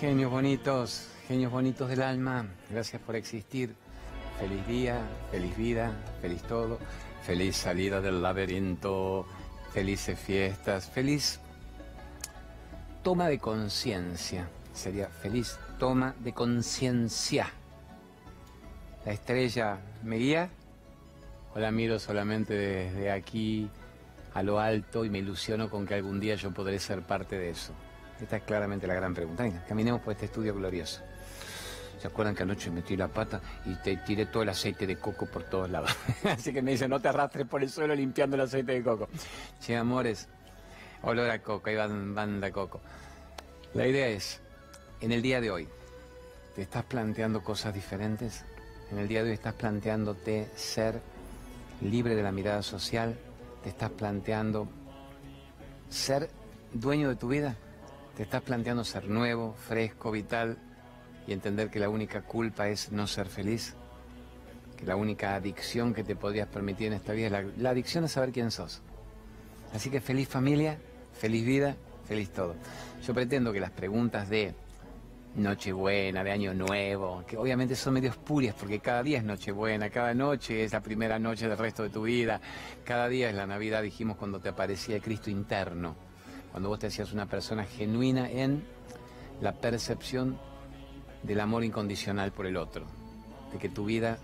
Genios bonitos, genios bonitos del alma, gracias por existir. Feliz día, feliz vida, feliz todo, feliz salida del laberinto, felices fiestas, feliz toma de conciencia. Sería feliz toma de conciencia. La estrella me guía o la miro solamente desde aquí a lo alto y me ilusiono con que algún día yo podré ser parte de eso. Esta es claramente la gran pregunta. Venga, caminemos por este estudio glorioso. ¿Se acuerdan que anoche metí la pata y te tiré todo el aceite de coco por todos lados? Así que me dice, no te arrastres por el suelo limpiando el aceite de coco. Che, amores, olor a coco, ahí van banda coco. La idea es, en el día de hoy, ¿te estás planteando cosas diferentes? En el día de hoy estás planteándote ser libre de la mirada social, te estás planteando ser dueño de tu vida, te estás planteando ser nuevo, fresco, vital y entender que la única culpa es no ser feliz, que la única adicción que te podrías permitir en esta vida es la, adicción a saber quién sos. Así que feliz familia, feliz vida, feliz todo. Yo pretendo que las preguntas de Nochebuena, de Año Nuevo, que obviamente son medios espurias porque cada día es Nochebuena, cada noche es la primera noche del resto de tu vida, cada día es la Navidad, dijimos cuando te aparecía el Cristo interno, cuando vos te hacías una persona genuina en la percepción del amor incondicional por el otro, de que tu vida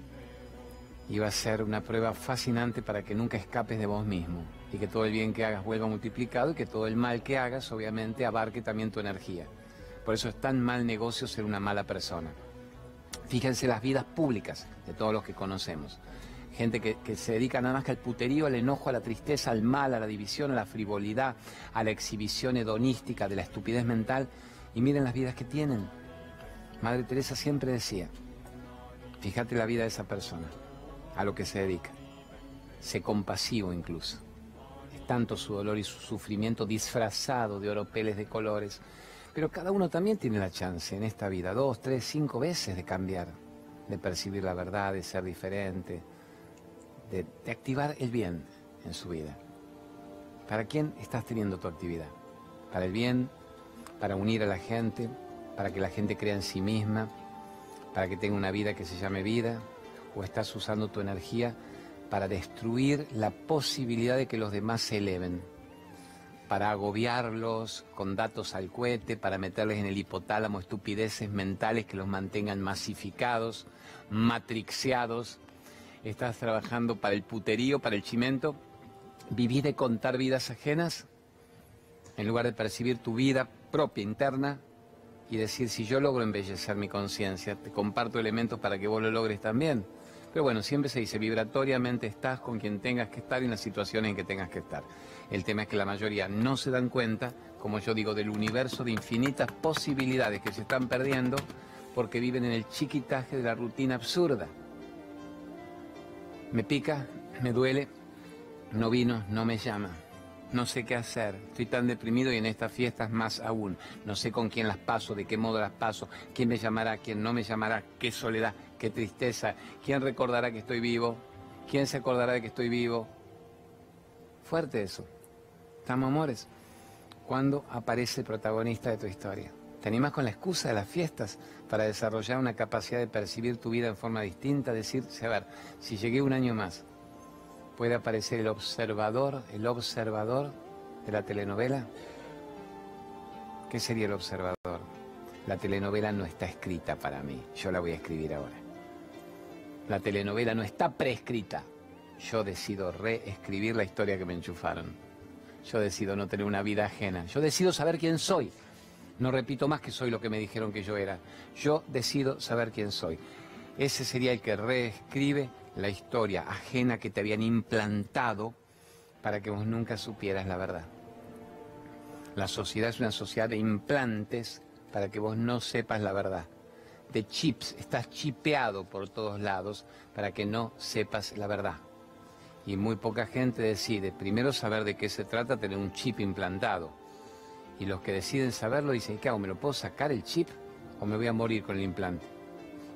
iba a ser una prueba fascinante para que nunca escapes de vos mismo y que todo el bien que hagas vuelva multiplicado y que todo el mal que hagas obviamente abarque también tu energía. Por eso es tan mal negocio ser una mala persona. Fíjense las vidas públicas de todos los que conocemos. Gente que, se dedica nada más que al puterío, al enojo, a la tristeza, al mal, a la división, a la frivolidad, a la exhibición hedonística, de la estupidez mental. Y miren las vidas que tienen. Madre Teresa siempre decía, fíjate la vida de esa persona, a lo que se dedica. Sé compasivo incluso. Es tanto su dolor y su sufrimiento disfrazado de oropeles de colores pero cada uno también tiene la chance en esta vida, dos, tres, cinco veces de cambiar, de percibir la verdad, de ser diferente, de, activar el bien en su vida. ¿Para quién estás teniendo tu actividad? ¿Para el bien? ¿Para unir a la gente? ¿Para que la gente crea en sí misma? ¿Para que tenga una vida que se llame vida? ¿O estás usando tu energía para destruir la posibilidad de que los demás se eleven? para agobiarlos con datos al cohete, para meterles en el hipotálamo estupideces mentales que los mantengan masificados, matrixeados. Estás trabajando para el puterío, para el chimento. Vivís de contar vidas ajenas en lugar de percibir tu vida propia interna y decir si yo logro embellecer mi conciencia, te comparto elementos para que vos lo logres también. Pero bueno, siempre se dice, vibratoriamente estás con quien tengas que estar y en las situaciones en que tengas que estar. El tema es que la mayoría no se dan cuenta, como yo digo, del universo de infinitas posibilidades que se están perdiendo porque viven en el chiquitaje de la rutina absurda. Me pica, me duele, no vino, no me llama. No sé qué hacer, estoy tan deprimido y en estas fiestas más aún. No sé con quién las paso, de qué modo las paso, quién me llamará, quién no me llamará, qué soledad, qué tristeza. ¿Quién recordará que estoy vivo? ¿Quién se acordará de que estoy vivo? Fuerte eso. ¿Estamos amores? ¿Cuándo aparece el protagonista de tu historia? ¿Te animas con la excusa de las fiestas para desarrollar una capacidad de percibir tu vida en forma distinta? Decirse, a ver, si llegué un año más, ¿puede aparecer el observador, el observador de la telenovela? ¿Qué sería el observador? La telenovela no está escrita para mí, yo la voy a escribir ahora. La telenovela no está preescrita. Yo decido reescribir la historia que me enchufaron. Yo decido no tener una vida ajena. Yo decido saber quién soy. No repito más que soy lo que me dijeron que yo era. Yo decido saber quién soy. Ese sería el que reescribe la historia ajena que te habían implantado para que vos nunca supieras la verdad. La sociedad es una sociedad de implantes para que vos no sepas la verdad de chips, estás chipeado por todos lados para que no sepas la verdad. Y muy poca gente decide primero saber de qué se trata, tener un chip implantado. Y los que deciden saberlo dicen, ¿qué hago? ¿Me lo puedo sacar el chip o me voy a morir con el implante?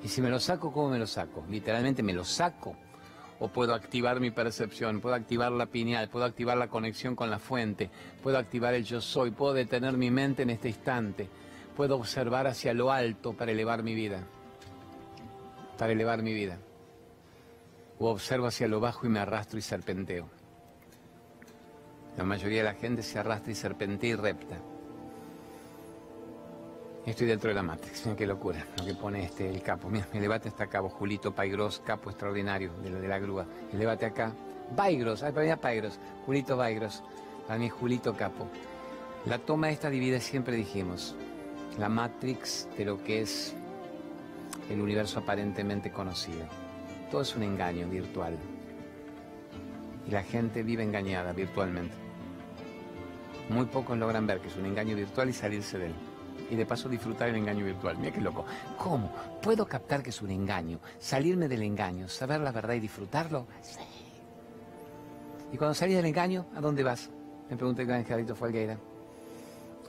Y si me lo saco, ¿cómo me lo saco? Literalmente me lo saco. O puedo activar mi percepción, puedo activar la pineal, puedo activar la conexión con la fuente, puedo activar el yo soy, puedo detener mi mente en este instante Puedo observar hacia lo alto para elevar mi vida. Para elevar mi vida. O observo hacia lo bajo y me arrastro y serpenteo. La mayoría de la gente se arrastra y serpentea y repta. Estoy dentro de la Matrix, mira qué locura lo que pone este el capo. Mira, elevate hasta acá, Julito Paigros, capo extraordinario de la, de grúa. Elevate acá. Vaigros, ay, para mí Paigros, Julito Vaigros, para mí Julito Capo. La toma esta divide, siempre dijimos, la Matrix de lo que es el universo aparentemente conocido. Todo es un engaño virtual. Y la gente vive engañada virtualmente. Muy pocos logran ver que es un engaño virtual y salirse de él y de paso disfrutar el engaño virtual. Mira qué loco. ¿Cómo? ¿Puedo captar que es un engaño? Salirme del engaño, saber la verdad y disfrutarlo. Sí. Y cuando salís del engaño, ¿a dónde vas? Me pregunté el gran Gerardo Folgueira.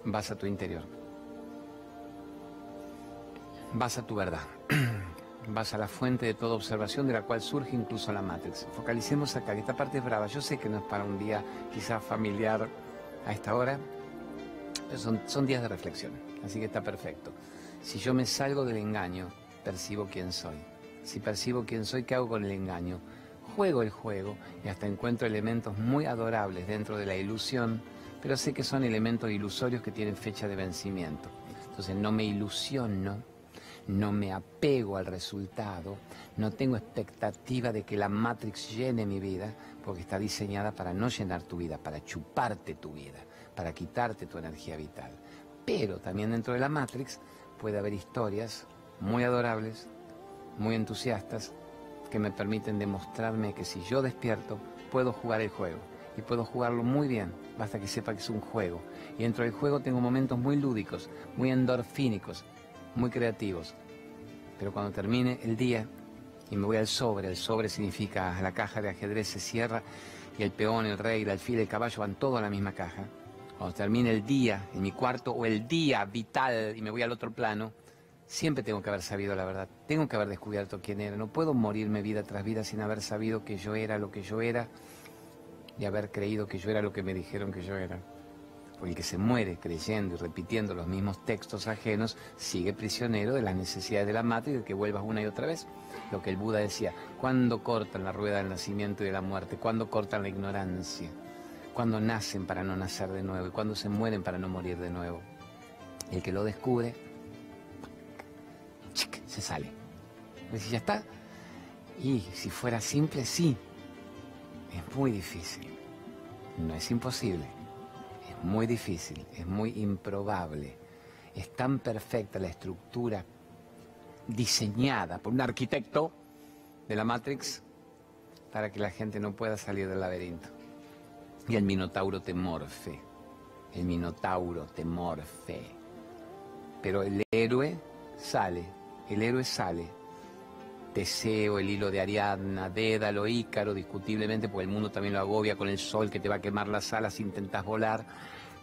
Vas a tu interior. Vas a tu verdad. Vas a la fuente de toda observación de la cual surge incluso la Matrix. Focalicemos acá, que esta parte es brava. Yo sé que no es para un día quizás familiar a esta hora, pero son, son días de reflexión. Así que está perfecto. Si yo me salgo del engaño, percibo quién soy. Si percibo quién soy, ¿qué hago con el engaño? Juego el juego y hasta encuentro elementos muy adorables dentro de la ilusión, pero sé que son elementos ilusorios que tienen fecha de vencimiento. Entonces no me ilusiono, no me apego al resultado, no tengo expectativa de que la Matrix llene mi vida, porque está diseñada para no llenar tu vida, para chuparte tu vida, para quitarte tu energía vital. Pero también dentro de la Matrix puede haber historias muy adorables, muy entusiastas, que me permiten demostrarme que si yo despierto, puedo jugar el juego. Y puedo jugarlo muy bien, basta que sepa que es un juego. Y dentro del juego tengo momentos muy lúdicos, muy endorfínicos, muy creativos. Pero cuando termine el día y me voy al sobre, el sobre significa la caja de ajedrez se cierra y el peón, el rey, el alfil, el caballo van todos a la misma caja cuando termine el día en mi cuarto o el día vital y me voy al otro plano, siempre tengo que haber sabido la verdad, tengo que haber descubierto quién era. No puedo morirme vida tras vida sin haber sabido que yo era lo que yo era y haber creído que yo era lo que me dijeron que yo era. El que se muere creyendo y repitiendo los mismos textos ajenos sigue prisionero de las necesidades de la matriz y de que vuelvas una y otra vez. Lo que el Buda decía, ¿cuándo cortan la rueda del nacimiento y de la muerte? ¿Cuándo cortan la ignorancia? cuando nacen para no nacer de nuevo y cuando se mueren para no morir de nuevo. El que lo descubre, se sale. Y ya está. Y si fuera simple, sí. Es muy difícil. No es imposible. Muy difícil. Es muy improbable. Es tan perfecta la estructura diseñada por un arquitecto de la Matrix para que la gente no pueda salir del laberinto. Y el minotauro te morfe. El minotauro te morfe. Pero el héroe sale. El héroe sale. Teseo, el hilo de Ariadna, Dédalo, Ícaro, discutiblemente, porque el mundo también lo agobia con el sol que te va a quemar las alas si intentas volar.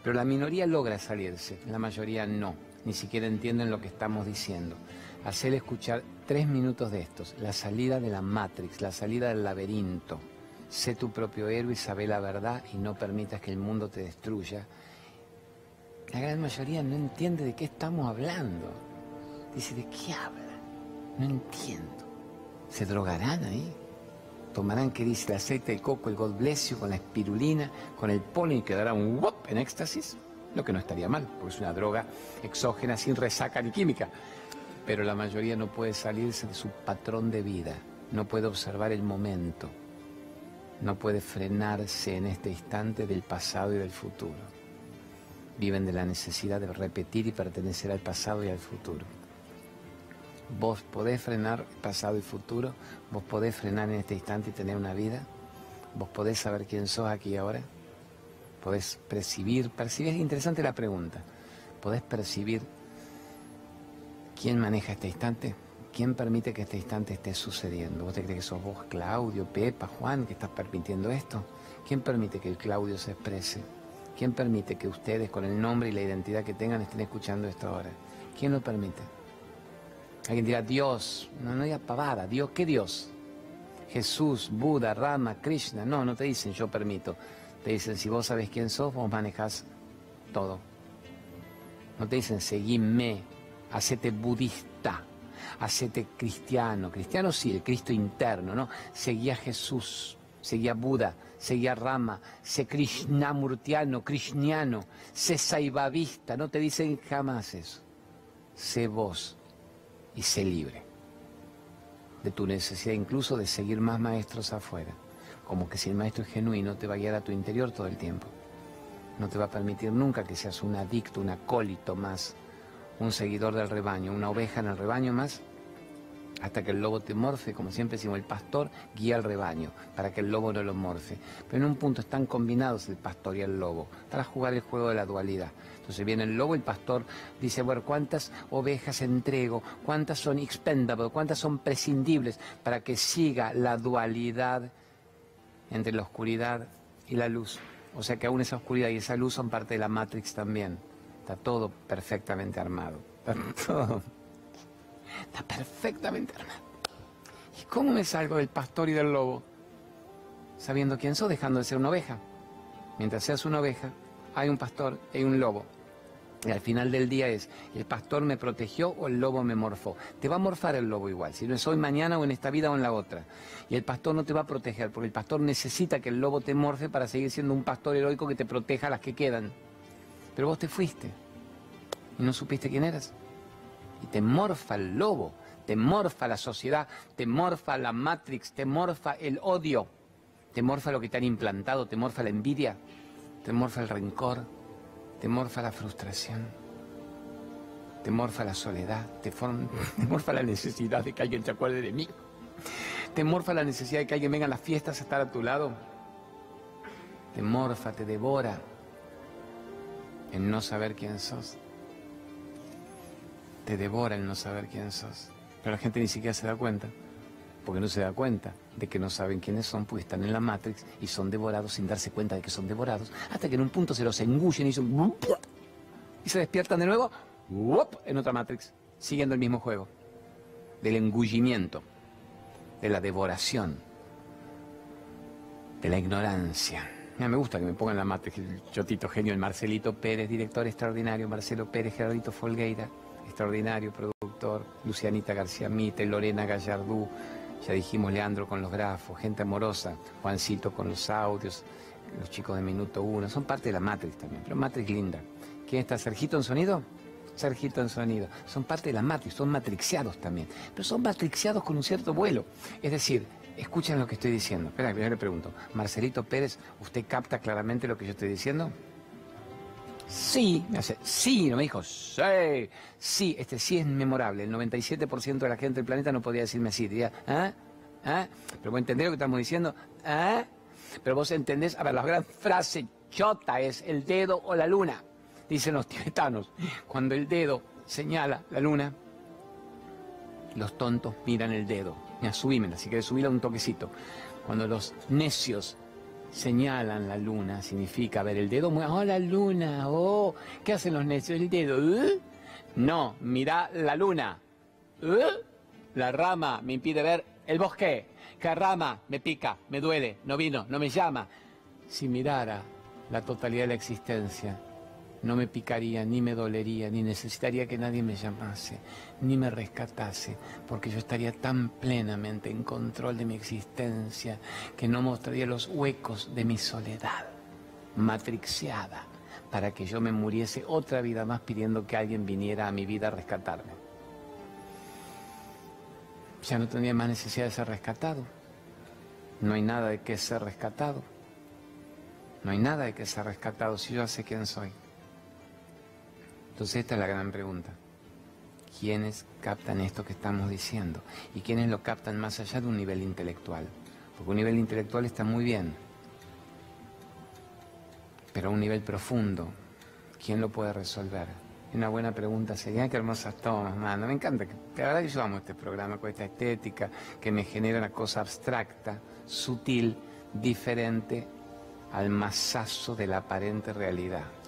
Pero la minoría logra salirse, la mayoría no, ni siquiera entienden lo que estamos diciendo. Hacer escuchar tres minutos de estos, la salida de la Matrix, la salida del laberinto. Sé tu propio héroe y sabe la verdad y no permitas que el mundo te destruya. La gran mayoría no entiende de qué estamos hablando. Dice, ¿de qué habla? No entiendo. ¿Se drogarán ahí? ¿Tomarán, que dice, el aceite de coco, el God bless con la espirulina, con el polen y quedará un wop en éxtasis? Lo que no estaría mal, porque es una droga exógena sin resaca ni química. Pero la mayoría no puede salirse de su patrón de vida, no puede observar el momento, no puede frenarse en este instante del pasado y del futuro. Viven de la necesidad de repetir y pertenecer al pasado y al futuro. Vos podés frenar pasado y futuro, vos podés frenar en este instante y tener una vida, vos podés saber quién sos aquí y ahora, podés percibir, percibir, es interesante la pregunta, podés percibir quién maneja este instante. ¿Quién permite que este instante esté sucediendo? ¿Vos te crees que sos vos, Claudio, Pepa, Juan, que estás permitiendo esto? ¿Quién permite que el Claudio se exprese? ¿Quién permite que ustedes, con el nombre y la identidad que tengan, estén escuchando esto ahora? ¿Quién lo permite? Alguien dirá, Dios. No, no diga pavada. ¿Dios qué Dios? Jesús, Buda, Rama, Krishna. No, no te dicen yo permito. Te dicen, si vos sabes quién sos, vos manejás todo. No te dicen seguime, hacete budista, hacete cristiano. Cristiano sí, el Cristo interno, ¿no? Seguía a Jesús, seguía a Buda, seguía a Rama, sé Krishnamurtiano, Krishniano, sé Saivavista. No te dicen jamás eso. Sé vos y sé libre de tu necesidad incluso de seguir más maestros afuera. Como que si el maestro es genuino te va a guiar a tu interior todo el tiempo. No te va a permitir nunca que seas un adicto, un acólito más, un seguidor del rebaño, una oveja en el rebaño más, hasta que el lobo te morfe, como siempre decimos, el pastor guía al rebaño para que el lobo no lo morfe. Pero en un punto están combinados el pastor y el lobo para jugar el juego de la dualidad. Entonces viene el lobo, el pastor dice, bueno, ¿cuántas ovejas entrego? ¿Cuántas son expendables? ¿Cuántas son prescindibles para que siga la dualidad entre la oscuridad y la luz? O sea que aún esa oscuridad y esa luz son parte de la Matrix también. Está todo perfectamente armado. Está perfectamente armado. ¿Y cómo me salgo del pastor y del lobo? Sabiendo quién soy, dejando de ser una oveja. Mientras seas una oveja, hay un pastor y un lobo. Y al final del día es, ¿el pastor me protegió o el lobo me morfó? Te va a morfar el lobo igual, si no es hoy, mañana o en esta vida o en la otra. Y el pastor no te va a proteger, porque el pastor necesita que el lobo te morfe para seguir siendo un pastor heroico que te proteja a las que quedan. Pero vos te fuiste y no supiste quién eras. Y te morfa el lobo, te morfa la sociedad, te morfa la Matrix, te morfa el odio, te morfa lo que te han implantado, te morfa la envidia, te morfa el rencor te morfa la frustración, te morfa la soledad, te, morfa la necesidad de que alguien se acuerde de mí, te morfa la necesidad de que alguien venga a las fiestas a estar a tu lado, te morfa, te devora en no saber quién sos, te devora el no saber quién sos, pero la gente ni siquiera se da cuenta porque no se da cuenta de que no saben quiénes son, porque están en la Matrix y son devorados sin darse cuenta de que son devorados, hasta que en un punto se los engullen y, son, y se despiertan de nuevo en otra Matrix, siguiendo el mismo juego, del engullimiento, de la devoración, de la ignorancia. me gusta que me pongan la Matrix, el chotito genio, el Marcelito Pérez, director extraordinario, Marcelo Pérez, Gerardito Folgueira, extraordinario productor, Lucianita García Mite, Lorena Gallardú, ya dijimos Leandro con los grafos, gente amorosa, Juancito con los audios, los chicos de Minuto Uno, son parte de la Matrix también, pero Matrix linda. ¿Quién está? ¿Sergito en sonido? Sergito en sonido. Son parte de la Matrix, son matrixiados también, pero son matrixiados con un cierto vuelo. Es decir, escuchen lo que estoy diciendo. Espera, primero le pregunto, Marcelito Pérez, ¿usted capta claramente lo que yo estoy diciendo? Sí, me hace, sí, no me dijo, sí, sí, este sí es memorable. El 97% de la gente del planeta no podía decirme así. Diría, ¿ah? ¿ah? Pero vos entendés lo que estamos diciendo, ¿ah? Pero vos entendés, a ver, la gran frase chota es el dedo o la luna, dicen los tibetanos. Cuando el dedo señala la luna, los tontos miran el dedo. Mira, subímela, si quieres subirla un toquecito. Cuando los necios señalan la luna, significa ver el dedo, oh la luna, oh, ¿qué hacen los necios? El dedo, ¿eh? no, mira la luna, ¿eh? la rama me impide ver el bosque, que rama me pica, me duele, no vino, no me llama. Si mirara la totalidad de la existencia, no me picaría, ni me dolería, ni necesitaría que nadie me llamase, ni me rescatase, porque yo estaría tan plenamente en control de mi existencia que no mostraría los huecos de mi soledad, matrixiada, para que yo me muriese otra vida más pidiendo que alguien viniera a mi vida a rescatarme. Ya no tendría más necesidad de ser rescatado. No hay nada de qué ser rescatado. No hay nada de qué ser rescatado si yo sé quién soy. Entonces esta es la gran pregunta. ¿Quiénes captan esto que estamos diciendo? ¿Y quiénes lo captan más allá de un nivel intelectual? Porque un nivel intelectual está muy bien, pero a un nivel profundo, ¿quién lo puede resolver? Una buena pregunta sería, qué hermosas tomas, mano. Me encanta, la verdad que yo amo este programa con esta estética que me genera una cosa abstracta, sutil, diferente al masazo de la aparente realidad.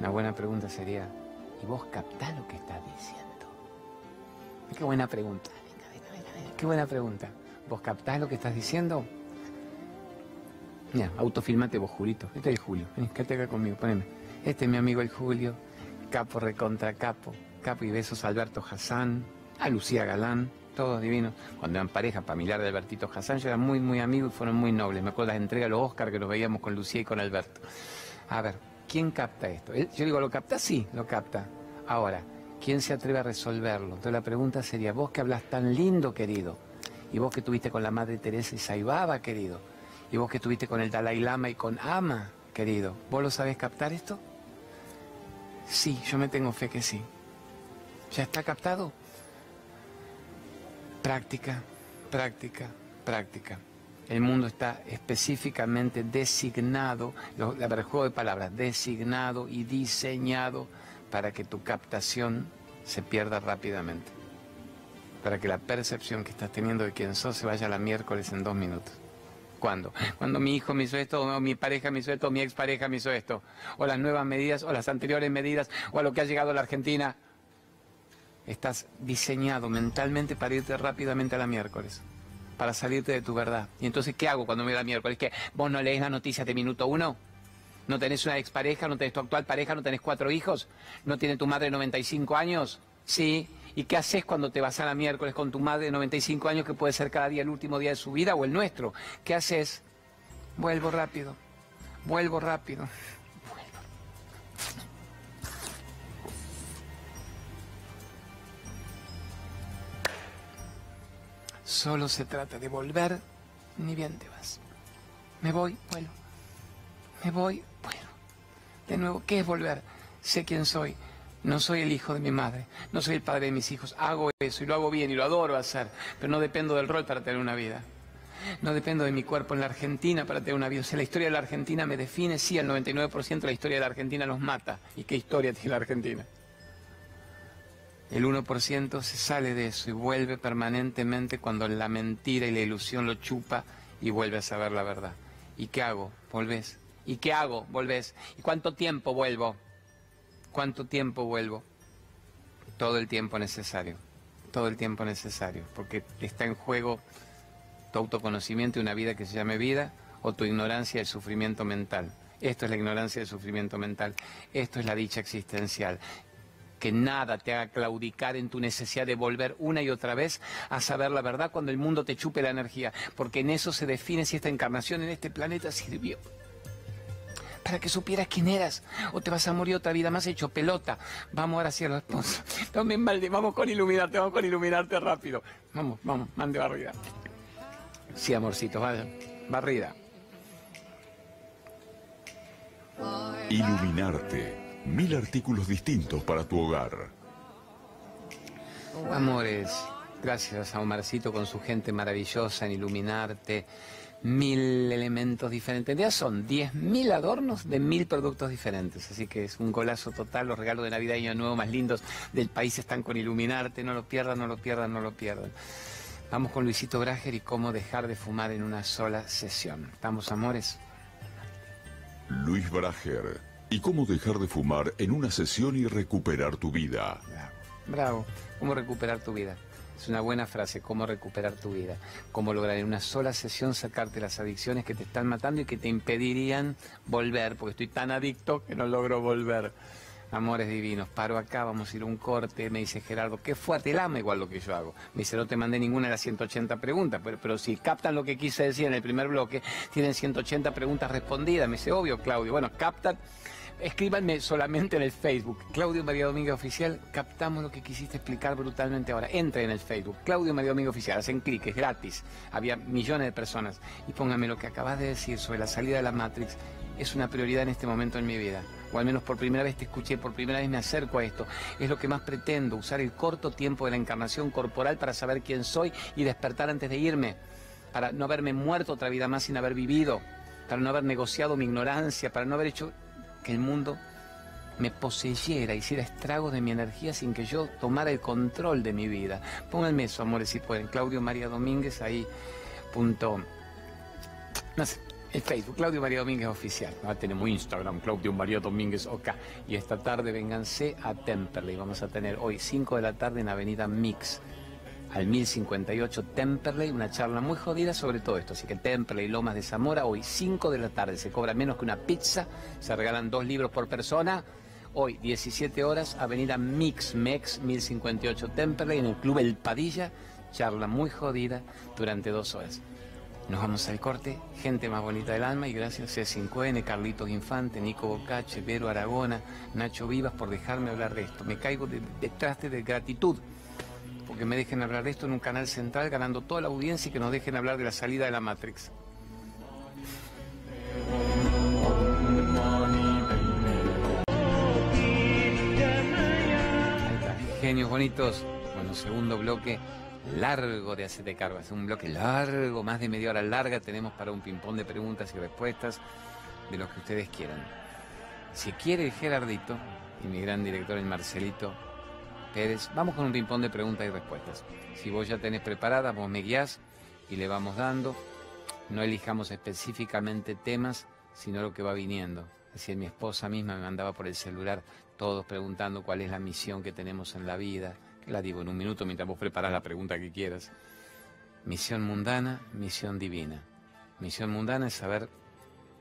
Una buena pregunta sería, ¿y vos captás lo que estás diciendo? Qué buena pregunta. Qué buena pregunta. ¿Vos captás lo que estás diciendo? Mira, autofilmate vos, Julito. Este es el Julio. Vení, quédate acá conmigo, poneme. Este es mi amigo el Julio, capo recontra capo, capo y besos a Alberto Hassan, a Lucía Galán, todos divinos. Cuando eran pareja familiar de Albertito Hassan, yo era muy, muy amigo y fueron muy nobles. Me acuerdo las entregas de los Oscar que los veíamos con Lucía y con Alberto. A ver, ¿quién capta esto? Yo digo, ¿lo capta? Sí, lo capta. Ahora, ¿quién se atreve a resolverlo? Entonces la pregunta sería, vos que hablas tan lindo, querido, y vos que estuviste con la Madre Teresa y Saibaba, querido, y vos que estuviste con el Dalai Lama y con Ama, querido, ¿vos lo sabés captar esto? Sí, yo me tengo fe que sí. ¿Ya está captado? Práctica, práctica, práctica. El mundo está específicamente designado, la juego de palabras, designado y diseñado para que tu captación se pierda rápidamente. Para que la percepción que estás teniendo de quién sos se vaya a la miércoles en dos minutos. ¿Cuándo? Cuando mi hijo me hizo esto, o mi pareja me hizo esto, o mi expareja me hizo esto. O las nuevas medidas, o las anteriores medidas, o a lo que ha llegado a la Argentina. Estás diseñado mentalmente para irte rápidamente a la miércoles, para salirte de tu verdad. Y entonces, ¿qué hago cuando me voy a la miércoles? ¿Que vos no lees las noticias de minuto uno? ¿No tenés una expareja? ¿No tenés tu actual pareja? ¿No tenés cuatro hijos? ¿No tiene tu madre 95 años? Sí. ¿Y qué haces cuando te vas a la miércoles con tu madre de 95 años que puede ser cada día el último día de su vida o el nuestro? ¿Qué haces? Vuelvo rápido. Vuelvo rápido. Solo se trata de volver, ni bien te vas. Me voy, vuelo. Me voy, vuelo. De nuevo, ¿qué es volver? Sé quién soy. No soy el hijo de mi madre, no soy el padre de mis hijos. Hago eso y lo hago bien y lo adoro hacer, pero no dependo del rol para tener una vida. No dependo de mi cuerpo en la Argentina para tener una vida. O sea, la historia de la Argentina me define, sí, el 99% de la historia de la Argentina nos mata. ¿Y qué historia tiene la Argentina? El 1% se sale de eso y vuelve permanentemente cuando la mentira y la ilusión lo chupa y vuelve a saber la verdad. ¿Y qué hago? Volvés. ¿Y qué hago? Volvés. ¿Y cuánto tiempo vuelvo? ¿Cuánto tiempo vuelvo? Todo el tiempo necesario. Todo el tiempo necesario. Porque está en juego tu autoconocimiento y una vida que se llame vida o tu ignorancia y el sufrimiento mental. Esto es la ignorancia y el sufrimiento mental. Esto es la dicha existencial que nada te haga claudicar en tu necesidad de volver una y otra vez a saber la verdad cuando el mundo te chupe la energía, porque en eso se define si esta encarnación en este planeta sirvió. Para que supieras quién eras, o te vas a morir otra vida más hecho pelota. Vamos ahora hacia los esposos. Tomen balde, vamos con iluminarte, vamos con iluminarte rápido. Vamos, vamos, mande barrida. Sí, amorcito, vaya. Barrida. Iluminarte mil artículos distintos para tu hogar. Amores, gracias a Omarcito con su gente maravillosa en iluminarte. Mil elementos diferentes. Ya son diez mil adornos de mil productos diferentes. Así que es un golazo total. Los regalos de Navidad y Año Nuevo más lindos del país están con Iluminarte. No lo pierdan, no lo pierdan, no lo pierdan. Vamos con Luisito Brager y cómo dejar de fumar en una sola sesión. ¿Estamos, amores? Luis Brager ¿Y cómo dejar de fumar en una sesión y recuperar tu vida? Bravo. ¿Cómo recuperar tu vida? Es una buena frase, cómo recuperar tu vida. Cómo lograr en una sola sesión sacarte las adicciones que te están matando y que te impedirían volver, porque estoy tan adicto que no logro volver. Amores divinos, paro acá, vamos a ir a un corte, me dice Gerardo, qué fuerte, él ama igual lo que yo hago. Me dice, no te mandé ninguna de las 180 preguntas, pero, pero si captan lo que quise decir en el primer bloque, tienen 180 preguntas respondidas. Me dice, obvio, Claudio. Bueno, captan Escríbanme solamente en el Facebook. Claudio María Domínguez Oficial, captamos lo que quisiste explicar brutalmente ahora. Entre en el Facebook. Claudio María Domínguez Oficial, hacen clic, es gratis. Había millones de personas. Y póngame lo que acabas de decir sobre la salida de la Matrix. Es una prioridad en este momento en mi vida. O al menos por primera vez te escuché, por primera vez me acerco a esto. Es lo que más pretendo, usar el corto tiempo de la encarnación corporal para saber quién soy y despertar antes de irme. Para no haberme muerto otra vida más sin haber vivido. Para no haber negociado mi ignorancia, para no haber hecho que el mundo me poseyera, hiciera estragos de mi energía sin que yo tomara el control de mi vida. Pónganme eso, amores, si pueden. Claudio María Domínguez, ahí, punto. No sé, el Facebook, Claudio María Domínguez Oficial. Ahora tenemos Instagram, Claudio María Domínguez OK. Y esta tarde vénganse a Temperley. Vamos a tener hoy 5 de la tarde en Avenida Mix al 1058 Temperley, una charla muy jodida sobre todo esto. Así que Temperley, Lomas de Zamora, hoy 5 de la tarde, se cobra menos que una pizza, se regalan dos libros por persona, Hoy, 17 horas, Avenida Mix Mex, 1058 Temperley, en el Club El Padilla. Charla muy jodida durante dos horas. Nos vamos al corte, gente más bonita del alma y gracias a C5N, Carlitos Infante, Nico Bocache, Vero Aragona, Nacho Vivas por dejarme hablar de esto. Me caigo detrás de, de gratitud porque me dejen hablar de esto en un canal central ganando toda la audiencia y que nos dejen hablar de la salida de la Matrix. Genios bonitos. Bueno, segundo bloque largo de hacerte cargo. Es un bloque largo, más de media hora larga. Tenemos para un ping-pong de preguntas y respuestas de lo que ustedes quieran. Si quiere Gerardito y mi gran director el Marcelito Pérez, vamos con un ping-pong de preguntas y respuestas. Si vos ya tenés preparada, vos me guías y le vamos dando. No elijamos específicamente temas, sino lo que va viniendo. Así mi esposa misma me mandaba por el celular todos preguntando cuál es la misión que tenemos en la vida, la digo en un minuto mientras vos preparas la pregunta que quieras. Misión mundana, misión divina. Misión mundana es saber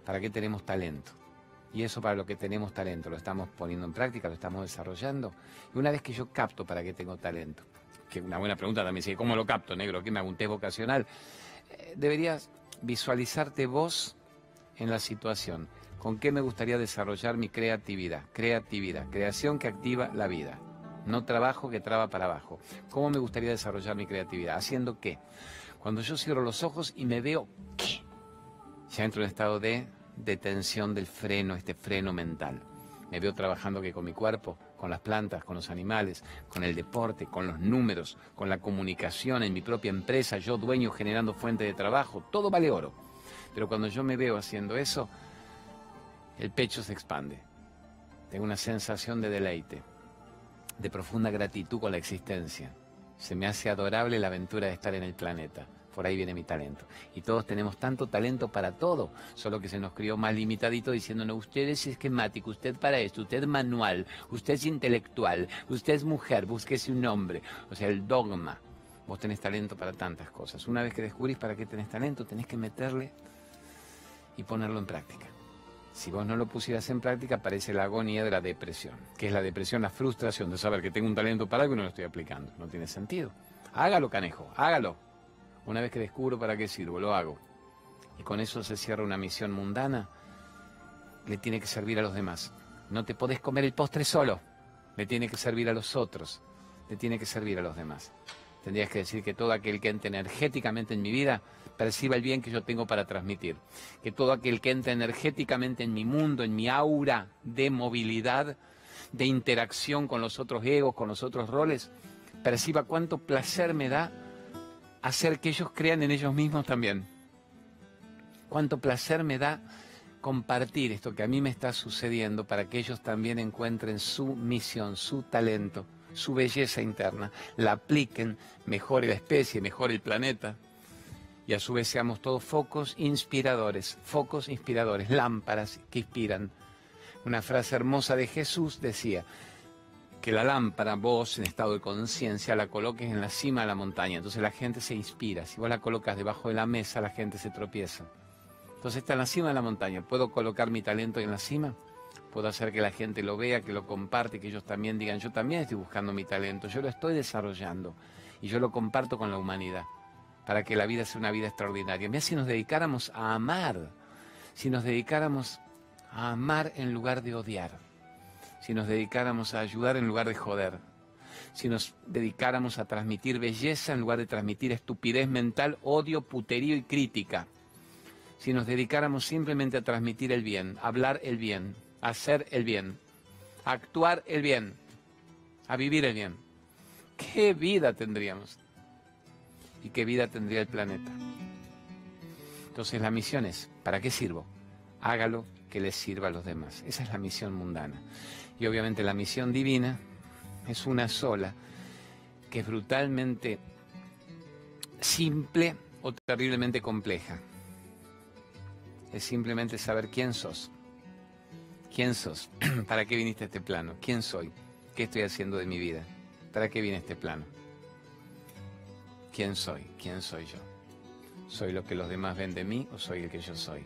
para qué tenemos talento. Y eso para lo que tenemos talento, lo estamos poniendo en práctica, lo estamos desarrollando. Y una vez que yo capto para qué tengo talento, que una buena pregunta también, ¿cómo lo capto, negro? ¿Qué me hago un test vocacional? Eh, deberías visualizarte vos en la situación. ¿Con qué me gustaría desarrollar mi creatividad? Creatividad, creación que activa la vida no trabajo que traba para abajo. ¿Cómo me gustaría desarrollar mi creatividad? ¿Haciendo qué? Cuando yo cierro los ojos y me veo qué, ya entro en estado de detención del freno, este freno mental. Me veo trabajando que con mi cuerpo, con las plantas, con los animales, con el deporte, con los números, con la comunicación en mi propia empresa, yo dueño generando fuente de trabajo, todo vale oro. Pero cuando yo me veo haciendo eso, el pecho se expande. Tengo una sensación de deleite de profunda gratitud con la existencia. Se me hace adorable la aventura de estar en el planeta. Por ahí viene mi talento. Y todos tenemos tanto talento para todo, solo que se nos crió más limitadito diciéndonos, usted es esquemático, usted para esto, usted manual, usted es intelectual, usted es mujer, búsquese un hombre. O sea, el dogma. Vos tenés talento para tantas cosas. Una vez que descubrís para qué tenés talento, tenés que meterle y ponerlo en práctica. Si vos no lo pusieras en práctica, aparece la agonía de la depresión, que es la depresión, la frustración de saber que tengo un talento para algo y no lo estoy aplicando. No tiene sentido. Hágalo, canejo, hágalo. Una vez que descubro para qué sirvo, lo hago. Y con eso se cierra una misión mundana, le tiene que servir a los demás. No te podés comer el postre solo, le tiene que servir a los otros, le tiene que servir a los demás. Tendrías que decir que todo aquel que entre energéticamente en mi vida perciba el bien que yo tengo para transmitir. Que todo aquel que entra energéticamente en mi mundo, en mi aura de movilidad, de interacción con los otros egos, con los otros roles, perciba cuánto placer me da hacer que ellos crean en ellos mismos también. Cuánto placer me da compartir esto que a mí me está sucediendo para que ellos también encuentren su misión, su talento, su belleza interna, la apliquen, mejore la especie, mejore el planeta y a su vez seamos todos focos inspiradores, focos inspiradores, lámparas que inspiran. Una frase hermosa de Jesús decía, que la lámpara, vos en estado de conciencia, la coloques en la cima de la montaña. Entonces la gente se inspira. Si vos la colocas debajo de la mesa, la gente se tropieza. Entonces está en la cima de la montaña. ¿Puedo colocar mi talento en la cima? Puedo hacer que la gente lo vea, que lo comparte, que ellos también digan, yo también estoy buscando mi talento, yo lo estoy desarrollando y yo lo comparto con la humanidad para que la vida sea una vida extraordinaria. Mira, si nos dedicáramos a amar, si nos dedicáramos a amar en lugar de odiar, si nos dedicáramos a ayudar en lugar de joder, si nos dedicáramos a transmitir belleza en lugar de transmitir estupidez mental, odio, puterío y crítica, si nos dedicáramos simplemente a transmitir el bien, hablar el bien, hacer el bien, actuar el bien, a vivir el bien, ¿qué vida tendríamos? y qué vida tendría el planeta. Entonces la misión es, ¿para qué sirvo? Hágalo que les sirva a los demás. Esa es la misión mundana. Y obviamente la misión divina es una sola, que es brutalmente simple o terriblemente compleja. Es simplemente saber quién sos. ¿Quién sos? ¿Para qué viniste a este plano? ¿Quién soy? ¿Qué estoy haciendo de mi vida? ¿Para qué viene este plano? ¿Quién soy? ¿Quién soy yo? ¿Soy lo que los demás ven de mí o soy el que yo soy?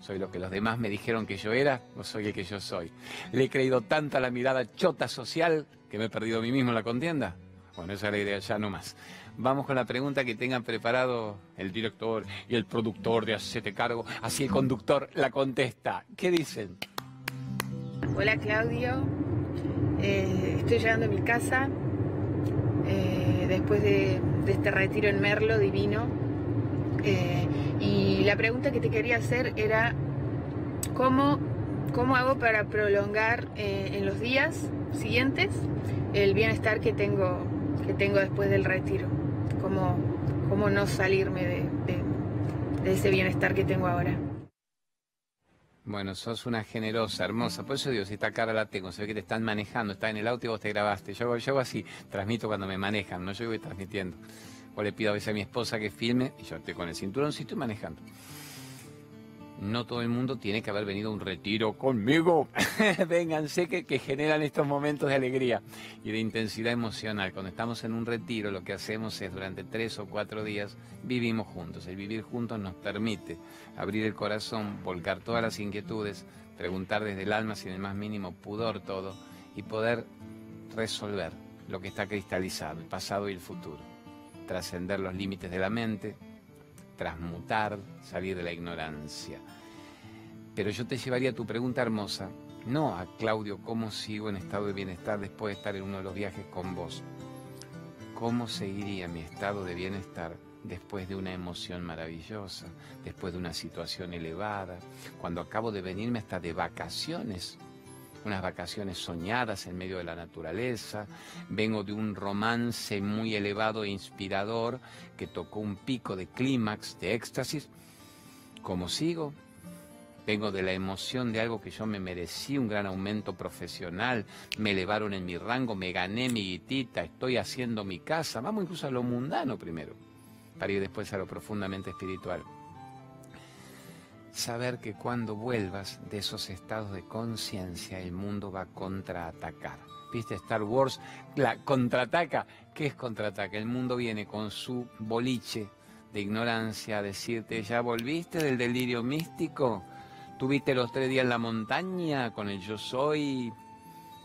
¿Soy lo que los demás me dijeron que yo era o soy el que yo soy? ¿Le he creído tanto a la mirada chota social que me he perdido a mí mismo en la contienda? Bueno, esa es la idea, ya no más. Vamos con la pregunta que tengan preparado el director y el productor de Hacete Cargo. Así el conductor la contesta. ¿Qué dicen? Hola Claudio, eh, estoy llegando a mi casa eh, después de, este retiro en Merlo divino. Eh, y la pregunta que te quería hacer era, ¿cómo, cómo hago para prolongar en los días siguientes el bienestar que tengo, que tengo después del retiro? ¿Cómo, cómo no salirme de, de ese bienestar que tengo ahora? Bueno, sos una generosa, hermosa. Por eso digo, si esta cara la tengo, se ve que te están manejando, está en el auto y vos te grabaste. Yo, yo hago así, transmito cuando me manejan, no yo voy transmitiendo. O le pido a veces a mi esposa que filme y yo estoy con el cinturón, sí estoy manejando no todo el mundo tiene que haber venido a un retiro conmigo. Vénganse que, que generan estos momentos de alegría y de intensidad emocional. Cuando estamos en un retiro, lo que hacemos es durante tres o cuatro días vivimos juntos. El vivir juntos nos permite abrir el corazón, volcar todas las inquietudes, preguntar desde el alma sin el más mínimo pudor todo y poder resolver lo que está cristalizado, el pasado y el futuro. Trascender los límites de la mente, transmutar, salir de la ignorancia. Pero yo te llevaría tu pregunta hermosa, no a Claudio, ¿cómo sigo en estado de bienestar después de estar en uno de los viajes con vos? ¿Cómo seguiría mi estado de bienestar después de una emoción maravillosa, después de una situación elevada, cuando acabo de venirme hasta de vacaciones? Unas vacaciones soñadas en medio de la naturaleza, vengo de un romance muy elevado e inspirador que tocó un pico de clímax, de éxtasis. ¿Cómo sigo? Vengo de la emoción de algo que yo me merecí, un gran aumento profesional, me elevaron en mi rango, me gané mi guitita, estoy haciendo mi casa, vamos incluso a lo mundano primero, para ir después a lo profundamente espiritual saber que cuando vuelvas de esos estados de conciencia el mundo va a contraatacar. ¿Viste Star Wars? La contraataca. ¿Qué es contraataca? El mundo viene con su boliche de ignorancia a decirte, ¿ya volviste del delirio místico? ¿Tuviste los tres días en la montaña con el yo soy?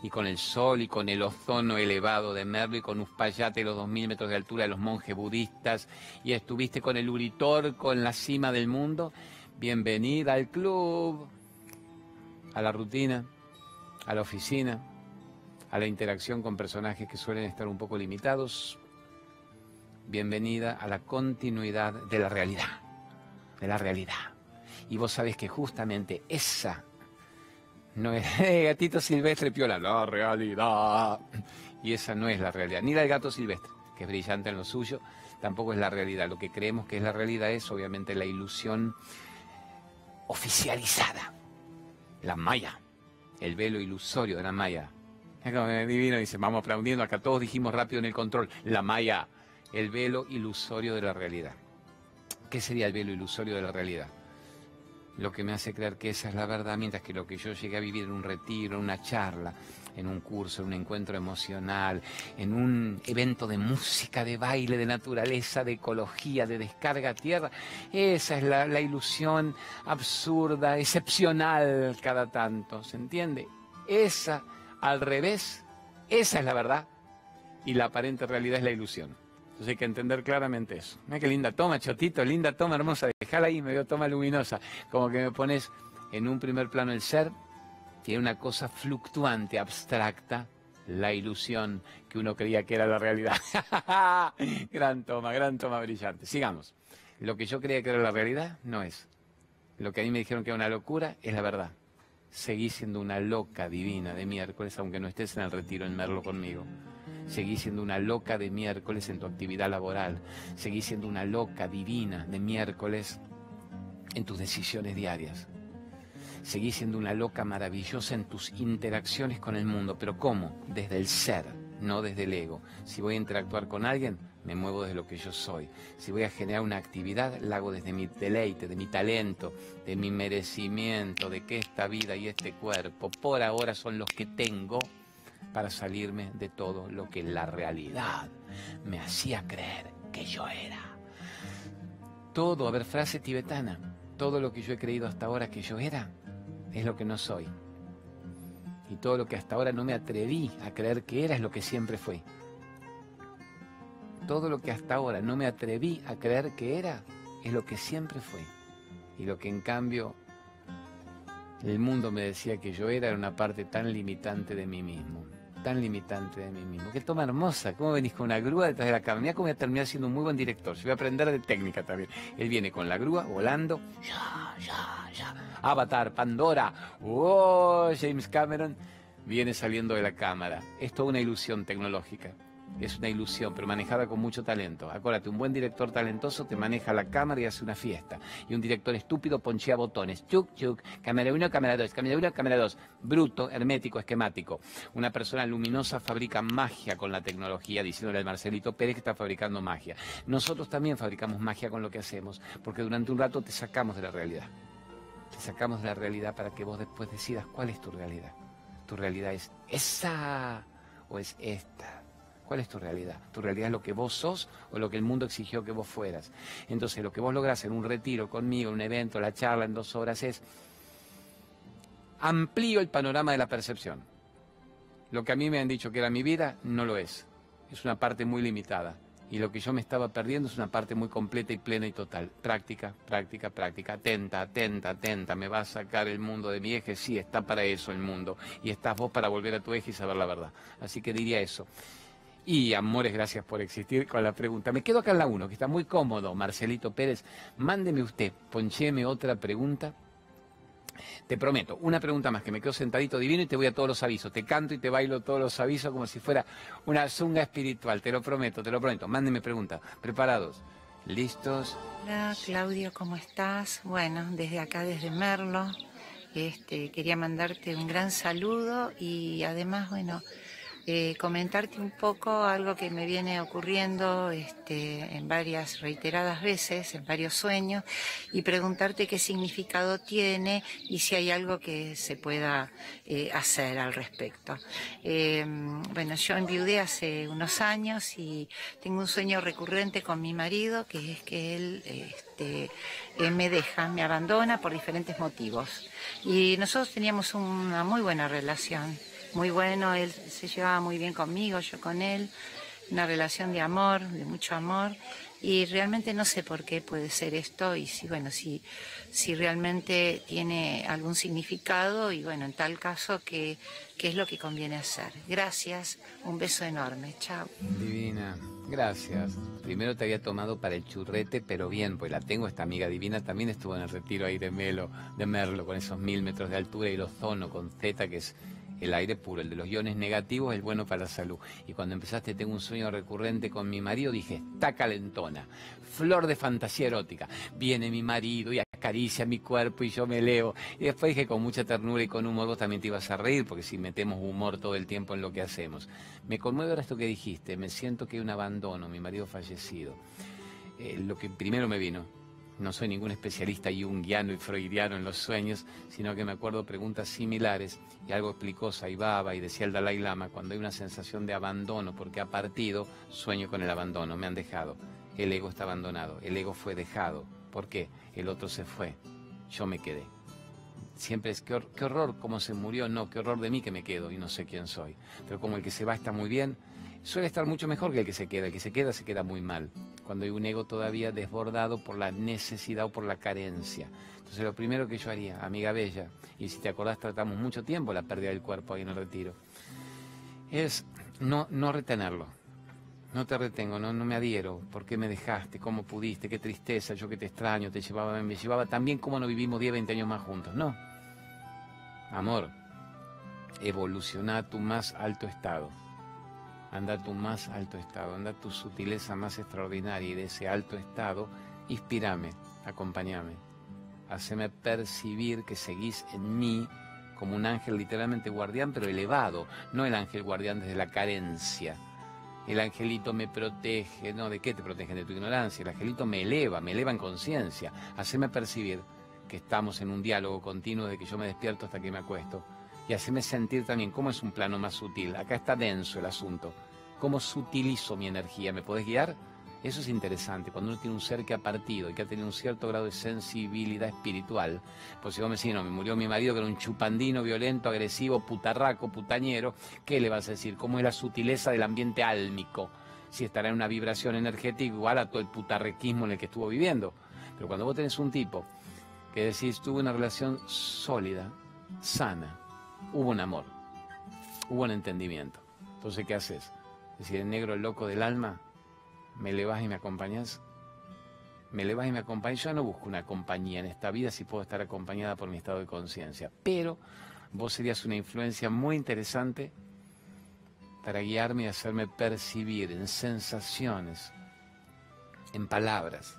y con el sol y con el ozono elevado de Merlo y con Uspallate los dos mil metros de altura de los monjes budistas y estuviste con el Uritor con la cima del mundo bienvenida al club, a la rutina, a la oficina, a la interacción con personajes que suelen estar un poco limitados. Bienvenida a la continuidad de la realidad, de la realidad. Y vos sabés que justamente esa no es gatito silvestre piola, la realidad. Y esa no es la realidad, ni la del gato silvestre, que es brillante en lo suyo, tampoco es la realidad. Lo que creemos que es la realidad es obviamente la ilusión oficializada. La maya, el velo ilusorio de la maya. Divino, dice, vamos aplaudiendo, acá todos dijimos rápido en el control, la maya, el velo ilusorio de la realidad. ¿Qué sería el velo ilusorio de la realidad? Lo que me hace creer que esa es la verdad, mientras que lo que yo llegué a vivir en un retiro, en una charla, en un curso, en un encuentro emocional, en un evento de música, de baile, de naturaleza, de ecología, de descarga tierra. Esa es la, la ilusión absurda, excepcional cada tanto, ¿se entiende? Esa, al revés, esa es la verdad y la aparente realidad es la ilusión. Entonces hay que entender claramente eso. Mira qué linda toma, Chotito, linda toma, hermosa. Dejala ahí, me veo toma luminosa. Como que me pones en un primer plano el ser tiene una cosa fluctuante, abstracta, la ilusión que uno creía que era la realidad. gran toma, gran toma brillante. Sigamos. Lo que yo creía que era la realidad no es. Lo que a mí me dijeron que era una locura es la verdad. Seguí siendo una loca divina de miércoles, aunque no estés en el retiro en Merlo conmigo. Seguí siendo una loca de miércoles en tu actividad laboral. Seguí siendo una loca divina de miércoles en tus decisiones diarias. Seguí siendo una loca maravillosa en tus interacciones con el mundo, pero ¿cómo? Desde el ser, no desde el ego. Si voy a interactuar con alguien, me muevo desde lo que yo soy. Si voy a generar una actividad, la hago desde mi deleite, de mi talento, de mi merecimiento, de que esta vida y este cuerpo por ahora son los que tengo para salirme de todo lo que la realidad me hacía creer que yo era. Todo, a ver, frase tibetana todo lo que yo he creído hasta ahora que yo era es lo que no soy. Y todo lo que hasta ahora no me atreví a creer que era es lo que siempre fui. Todo lo que hasta ahora no me atreví a creer que era es lo que siempre fui. Y lo que en cambio el mundo me decía que yo era era una parte tan limitante de mí mismo tan limitante de mí mismo. Qué toma hermosa, cómo venís con una grúa detrás de la cámara. Mira cómo voy a terminar siendo un muy buen director. Yo voy a aprender de técnica también. Él viene con la grúa, volando. Ya, ya, ya. Avatar, Pandora. Oh, James Cameron viene saliendo de la cámara. Es toda una ilusión tecnológica es una ilusión, pero manejada con mucho talento. Acuérdate, un buen director talentoso te maneja la cámara y hace una fiesta. Y un director estúpido ponchea botones. Chuk, chuk, cámara 1, cámara 2, cámara 1, cámara 2. Bruto, hermético, esquemático. Una persona luminosa fabrica magia con la tecnología, diciéndole al Marcelito Pérez que está fabricando magia. Nosotros también fabricamos magia con lo que hacemos, porque durante un rato te sacamos de la realidad. Te sacamos de la realidad para que vos después decidas cuál es tu realidad. Tu realidad es esa o es esta. ¿Cuál es tu realidad? ¿Tu realidad es lo que vos sos o lo que el mundo exigió que vos fueras? Entonces, lo que vos lográs en un retiro conmigo, en un evento, la charla en dos horas es amplío el panorama de la percepción. Lo que a mí me han dicho que era mi vida, no lo es. Es una parte muy limitada. Y lo que yo me estaba perdiendo es una parte muy completa y plena y total. Práctica, práctica, práctica. Atenta, atenta, atenta. ¿Me va a sacar el mundo de mi eje? Sí, está para eso el mundo. Y estás vos para volver a tu eje y saber la verdad. Así que diría eso. Y amores, gracias por existir con la pregunta. Me quedo acá en la 1, que está muy cómodo, Marcelito Pérez. Mándeme usted, poncheme otra pregunta. Te prometo, una pregunta más, que me quedo sentadito divino y te voy a todos los avisos. Te canto y te bailo todos los avisos como si fuera una zunga espiritual. Te lo prometo, te lo prometo. Mándeme pregunta. ¿Preparados? ¿Listos? Hola, Claudio, ¿cómo estás? Bueno, desde acá, desde Merlo, este, quería mandarte un gran saludo y además, bueno, eh, comentarte un poco algo que me viene ocurriendo este, en varias reiteradas veces, en varios sueños, y preguntarte qué significado tiene y si hay algo que se pueda eh, hacer al respecto. Em, bueno, yo enviudé hace unos años y tengo un sueño recurrente con mi marido, que es que él este, eh, me deja, me abandona por diferentes motivos. Y nosotros teníamos una muy buena relación muy bueno, él se llevaba muy bien conmigo, yo con él, una relación de amor, de mucho amor, y realmente no sé por qué puede ser esto y si, bueno, si, si realmente tiene algún significado y bueno, en tal caso, ¿qué, qué es lo que conviene hacer? Gracias, un beso enorme, chao. Divina, gracias. Primero te había tomado para el churrete, pero bien, pues la tengo, esta amiga divina también estuvo en el retiro ahí de Melo, de Merlo, con esos mil metros de altura y los ozono con Z, que es el aire puro, el de los iones negativos es bueno para la salud. Y cuando empezaste tengo un sueño recurrente con mi marido, dije, está calentona, flor de fantasía erótica. Viene mi marido y acaricia mi cuerpo y yo me leo. Y después dije con mucha ternura y con humor, vos también te ibas a reír, porque si metemos humor todo el tiempo en lo que hacemos. Me conmueve ahora esto que dijiste, me siento que hay un abandono, mi marido fallecido. Eh, lo que primero me vino, no soy ningún especialista junguiano y freudiano en los sueños, sino que me acuerdo preguntas similares y algo explicó Saibaba y decía el Dalai Lama, cuando hay una sensación de abandono porque ha partido, sueño con el abandono, me han dejado. El ego está abandonado, el ego fue dejado. ¿Por qué? El otro se fue, yo me quedé. Siempre es, qué, qué horror, cómo se murió, no, qué horror de mí que me quedo y no sé quién soy. Pero como el que se va está muy bien, suele estar mucho mejor que el que se queda. El que se queda se queda muy mal, cuando hay un ego todavía desbordado por la necesidad o por la carencia. Entonces lo primero que yo haría, amiga bella, y si te acordás tratamos mucho tiempo la pérdida del cuerpo ahí en el retiro, es no, no retenerlo. No te retengo, no, no me adhiero. ¿Por qué me dejaste? ¿Cómo pudiste? Qué tristeza, yo que te extraño, te llevaba, me llevaba también como no vivimos 10, 20 años más juntos. No. Amor, evoluciona a tu más alto estado anda tu más alto estado, anda tu sutileza más extraordinaria y de ese alto estado, inspírame, acompáñame, haceme percibir que seguís en mí como un ángel literalmente guardián, pero elevado, no el ángel guardián desde la carencia. El angelito me protege, no, ¿de qué te protege? De tu ignorancia. El angelito me eleva, me eleva en conciencia. Haceme percibir que estamos en un diálogo continuo de que yo me despierto hasta que me acuesto. Y haceme sentir también cómo es un plano más sutil. Acá está denso el asunto. ¿Cómo sutilizo mi energía? ¿Me podés guiar? Eso es interesante, cuando uno tiene un ser que ha partido y que ha tenido un cierto grado de sensibilidad espiritual. Pues si vos me decís, no, me murió mi marido que era un chupandino, violento, agresivo, putarraco, putañero, ¿qué le vas a decir? ¿Cómo es la sutileza del ambiente álmico? Si estará en una vibración energética igual a todo el putarrequismo en el que estuvo viviendo. Pero cuando vos tenés un tipo que decís, tuvo una relación sólida, sana, hubo un amor, hubo un entendimiento. Entonces, ¿qué haces? Decir, el negro, el loco del alma, ¿Me elevas y me acompañas? Me elevas y me acompañas. Yo no busco una compañía en esta vida si puedo estar acompañada por mi estado de conciencia. Pero vos serías una influencia muy interesante para guiarme y hacerme percibir en sensaciones, en palabras,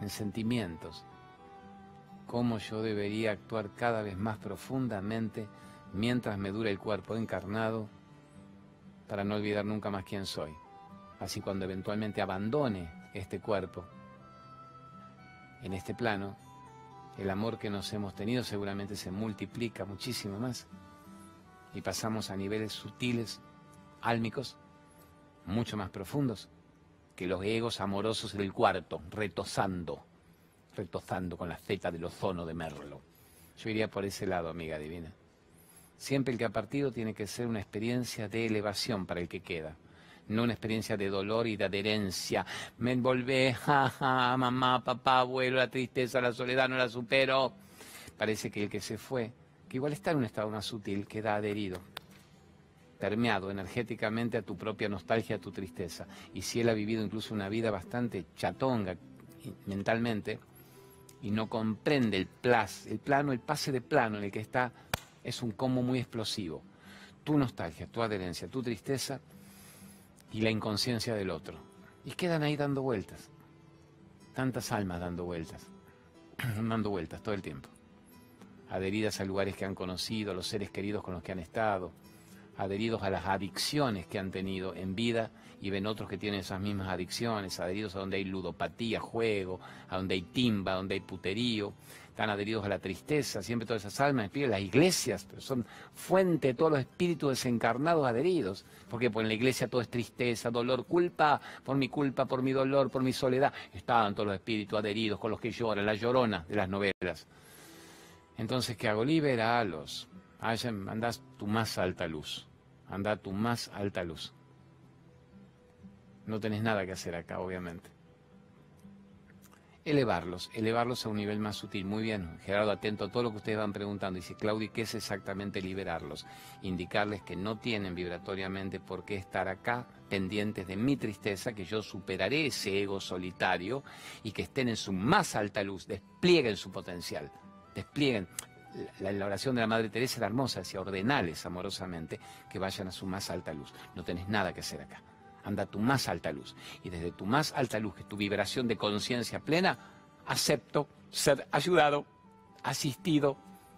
en sentimientos, cómo yo debería actuar cada vez más profundamente mientras me dure el cuerpo encarnado para no olvidar nunca más quién soy. Así cuando eventualmente abandone este cuerpo, en este plano, el amor que nos hemos tenido seguramente se multiplica muchísimo más y pasamos a niveles sutiles, álmicos, mucho más profundos que los egos amorosos del cuarto, retosando, retosando con la zeta del ozono de Merlo. Yo iría por ese lado, amiga divina. Siempre el que ha partido tiene que ser una experiencia de elevación para el que queda no una experiencia de dolor y de adherencia. Me envolvé, mamá, papá, abuelo, la tristeza, la soledad, no la supero. Parece que el que se fue, que igual está en un estado más sutil, queda adherido, permeado energéticamente a tu propia nostalgia, a tu tristeza. Y si él ha vivido incluso una vida bastante chatonga mentalmente y no comprende el plas, el plano, el pase de plano en el que está, es un combo muy explosivo. Tu nostalgia, tu adherencia, tu tristeza y la inconsciencia del otro. Y quedan ahí dando vueltas. Tantas almas dando vueltas. dando vueltas todo el tiempo. Adheridas a lugares que han conocido, a los seres queridos con los que han estado, adheridos a las adicciones que han tenido en vida y ven otros que tienen esas mismas adicciones, adheridos a donde hay ludopatía, juego, a donde hay timba, a donde hay puterío, están adheridos a la tristeza, siempre todas esas almas, las iglesias, pero son fuente de todos los espíritus desencarnados adheridos, porque pues en la iglesia todo es tristeza, dolor, culpa, por mi culpa, por mi dolor, por mi soledad, estaban todos los espíritus adheridos con los que lloran, la llorona de las novelas. Entonces, ¿qué hago? Liberalos. Andás tu más alta luz. Anda tu más alta luz. No tenés nada que hacer acá, obviamente elevarlos, elevarlos a un nivel más sutil. Muy bien, Gerardo, atento a todo lo que ustedes van preguntando. Dice, Claudia, ¿qué es exactamente liberarlos? Indicarles que no tienen vibratoriamente por qué estar acá, pendientes de mi tristeza, que yo superaré ese ego solitario y que estén en su más alta luz, desplieguen su potencial, desplieguen. La, la oración de la Madre Teresa era hermosa, decía, ordenales amorosamente que vayan a su más alta luz. No tenés nada que hacer acá anda tu más alta luz. Y desde tu más alta luz, que es tu vibración de conciencia plena, acepto ser ayudado, asistido,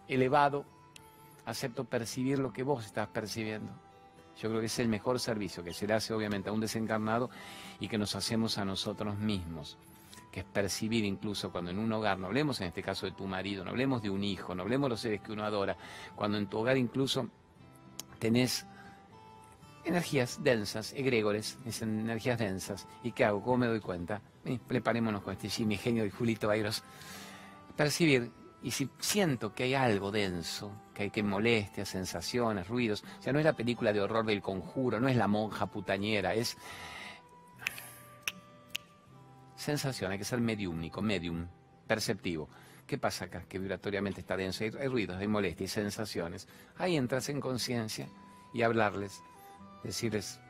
elevado, acepto percibir lo que vos estás percibiendo. Yo creo que es el mejor servicio que se le hace obviamente a un desencarnado y que nos hacemos a nosotros mismos, que es percibir incluso cuando en un hogar, no hablemos en este caso de tu marido, no hablemos de un hijo, no hablemos de los seres que uno adora, cuando en tu hogar incluso tenés energías densas, egregores, energías densas. ¿Y qué hago? ¿Cómo me doy cuenta? preparémonos con este Jimmy Genio y Julito Bairos. Percibir, y si siento que hay algo denso, que hay que molestias, sensaciones, ruidos, o sea, no es la película de horror del conjuro, no es la monja putañera, es sensación, hay que ser mediúmnico, medium, perceptivo. ¿Qué pasa acá? Que vibratoriamente está denso, hay, hay ruidos, hay molestias, hay sensaciones. Ahí entras en conciencia y hablarles decirles,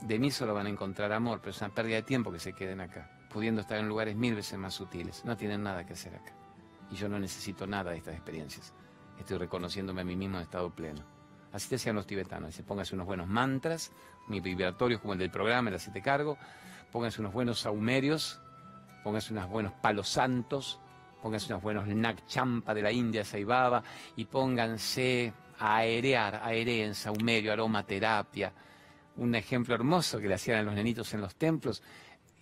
de mí solo van a encontrar amor, pero es una pérdida de tiempo que se queden acá, pudiendo estar en lugares mil veces más sutiles. No tienen nada que hacer acá. Y yo no necesito nada de estas experiencias. Estoy reconociéndome a mí mismo en estado pleno. Así decían los tibetanos. Dice, póngase unos buenos mantras, mi vibratorios como el del programa, el así te cargo. Pónganse unos buenos saumerios, pónganse unos buenos palos santos, pónganse unos buenos nak champa de la India, Saibaba, y pónganse a aerear, aereen saumerio, aromaterapia, un ejemplo hermoso que le hacían a los nenitos en los templos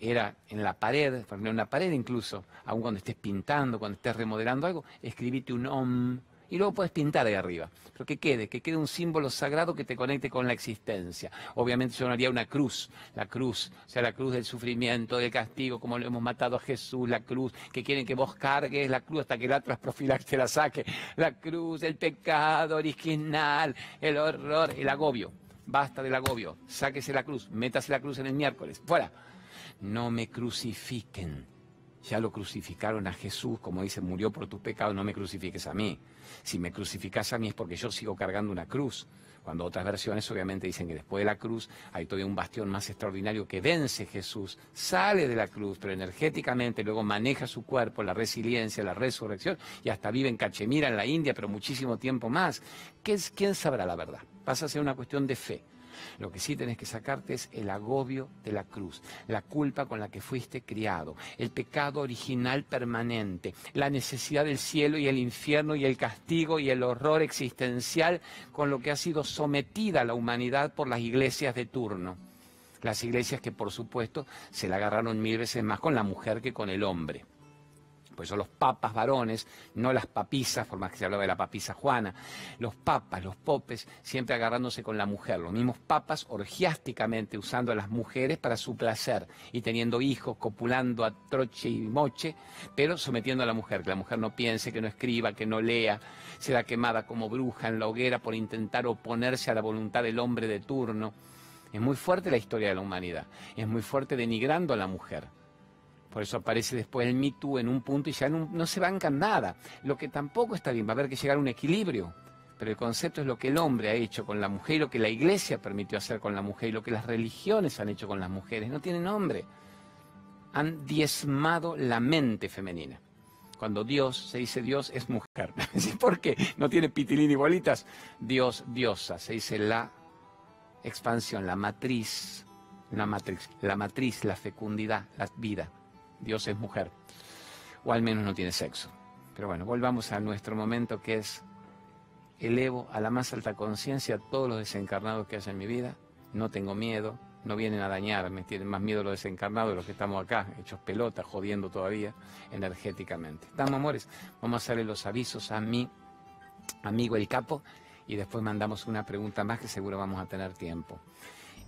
era en la pared, en una pared incluso, aun cuando estés pintando, cuando estés remodelando algo, escribite un om Y luego puedes pintar ahí arriba. Pero que quede, que quede un símbolo sagrado que te conecte con la existencia. Obviamente yo no haría una cruz, la cruz, o sea, la cruz del sufrimiento, del castigo, como lo hemos matado a Jesús, la cruz, que quieren que vos cargues la cruz hasta que la te la saque. La cruz, el pecado original, el horror, el agobio. Basta del agobio, sáquese la cruz, métase la cruz en el miércoles, fuera. No me crucifiquen ya lo crucificaron a Jesús, como dice, murió por tus pecados, no me crucifiques a mí. Si me crucificas a mí es porque yo sigo cargando una cruz. Cuando otras versiones obviamente dicen que después de la cruz hay todavía un bastión más extraordinario que vence Jesús, sale de la cruz, pero energéticamente luego maneja su cuerpo, la resiliencia, la resurrección y hasta vive en Cachemira, en la India, pero muchísimo tiempo más. ¿Quién sabrá la verdad? Pasa a ser una cuestión de fe. Lo que sí tenés que sacarte es el agobio de la cruz, la culpa con la que fuiste criado, el pecado original permanente, la necesidad del cielo y el infierno y el castigo y el horror existencial con lo que ha sido sometida la humanidad por las iglesias de turno. Las iglesias que por supuesto se la agarraron mil veces más con la mujer que con el hombre pues son los papas varones, no las papisas, por más que se hablaba de la papisa Juana, los papas, los popes, siempre agarrándose con la mujer, los mismos papas orgiásticamente usando a las mujeres para su placer y teniendo hijos, copulando a troche y moche, pero sometiendo a la mujer, que la mujer no piense, que no escriba, que no lea, será quemada como bruja en la hoguera por intentar oponerse a la voluntad del hombre de turno. Es muy fuerte la historia de la humanidad, es muy fuerte denigrando a la mujer. Por eso aparece después el Me Too en un punto y ya no, se bancan nada. Lo que tampoco está bien, va a haber que llegar a un equilibrio. Pero el concepto es lo que el hombre ha hecho con la mujer y lo que la iglesia permitió hacer con la mujer y lo que las religiones han hecho con las mujeres. No tiene nombre. Han diezmado la mente femenina. Cuando Dios se dice Dios es mujer. ¿Por qué? No tiene pitilín y bolitas. Dios, diosa. Se dice la expansión, la matriz, la matriz, la matriz, la fecundidad, la vida. Dios es mujer, o al menos no tiene sexo. Pero bueno, volvamos a nuestro momento que es elevo a la más alta conciencia a todos los desencarnados que hay en mi vida, no tengo miedo, no vienen a dañarme, tienen más miedo los desencarnados de los que estamos acá, hechos pelotas, jodiendo todavía energéticamente. Estamos, amores, vamos a hacerle los avisos a mi amigo el capo y después mandamos una pregunta más que seguro vamos a tener tiempo.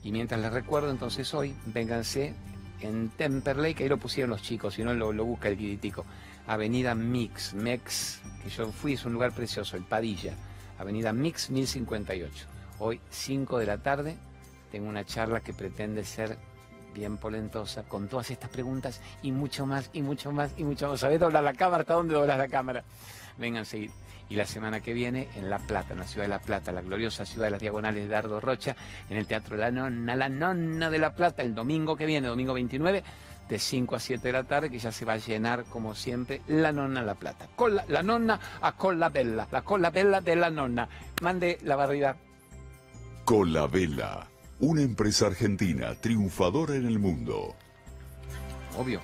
Y mientras les recuerdo, entonces hoy, vénganse en Temperley, que ahí lo pusieron los chicos, si no lo, busca el guiditico. Avenida Mix, Mex, que yo fui, es un lugar precioso, el Padilla. Avenida Mix 1058. Hoy, 5 de la tarde, tengo una charla que pretende ser bien polentosa, con todas estas preguntas y mucho más, y mucho más, y mucho más. ¿Sabés doblar la cámara? ¿Hasta dónde doblas la cámara? Vengan a seguir y la semana que viene en La Plata, en la ciudad de La Plata, la gloriosa ciudad de las diagonales de Dardo Rocha, en el Teatro La Nonna, La Nonna de La Plata, el domingo que viene, domingo 29, de 5 a 7 de la tarde, que ya se va a llenar, como siempre, La Nonna La Plata. Con la, Nonna a con la Bella, la con la Bella de La Nonna. Mande la barrida. Con la Vela, una empresa argentina triunfadora en el mundo. Obvio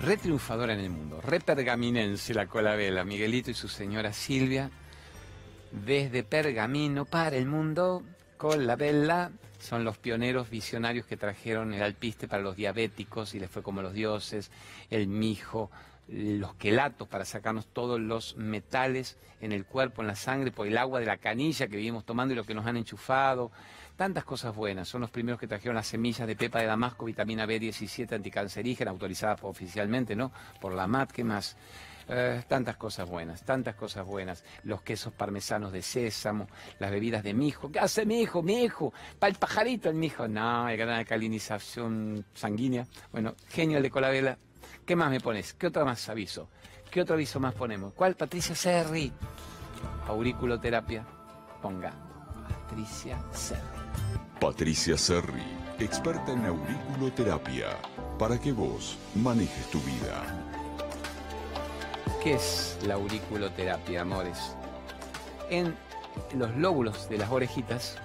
re triunfadora en el mundo, re pergaminense la colabela, Miguelito y su señora Silvia, desde Pergamino para el mundo, con la vela, son los pioneros visionarios que trajeron el alpiste para los diabéticos y les fue como los dioses, el mijo, los quelatos para sacarnos todos los metales en el cuerpo, en la sangre, por el agua de la canilla que vivimos tomando y lo que nos han enchufado, tantas cosas buenas. Son los primeros que trajeron las semillas de pepa de Damasco, vitamina B17 anticancerígena, autorizada oficialmente, ¿no? Por la MAT, ¿qué más? Eh, tantas cosas buenas, tantas cosas buenas. Los quesos parmesanos de sésamo, las bebidas de mijo. ¿Qué hace mi hijo? Mi hijo. Para el pajarito el mijo. No, hay gran alcalinización sanguínea. Bueno, genio el de Colabela. ¿Qué más me pones? ¿Qué otro más aviso? ¿Qué otro aviso más ponemos? ¿Cuál? Patricia Serri. Auriculoterapia. Ponga. Patricia Serri. Patricia Serri, experta en auriculoterapia, para que vos manejes tu vida. ¿Qué es la auriculoterapia, amores? En los lóbulos de las orejitas,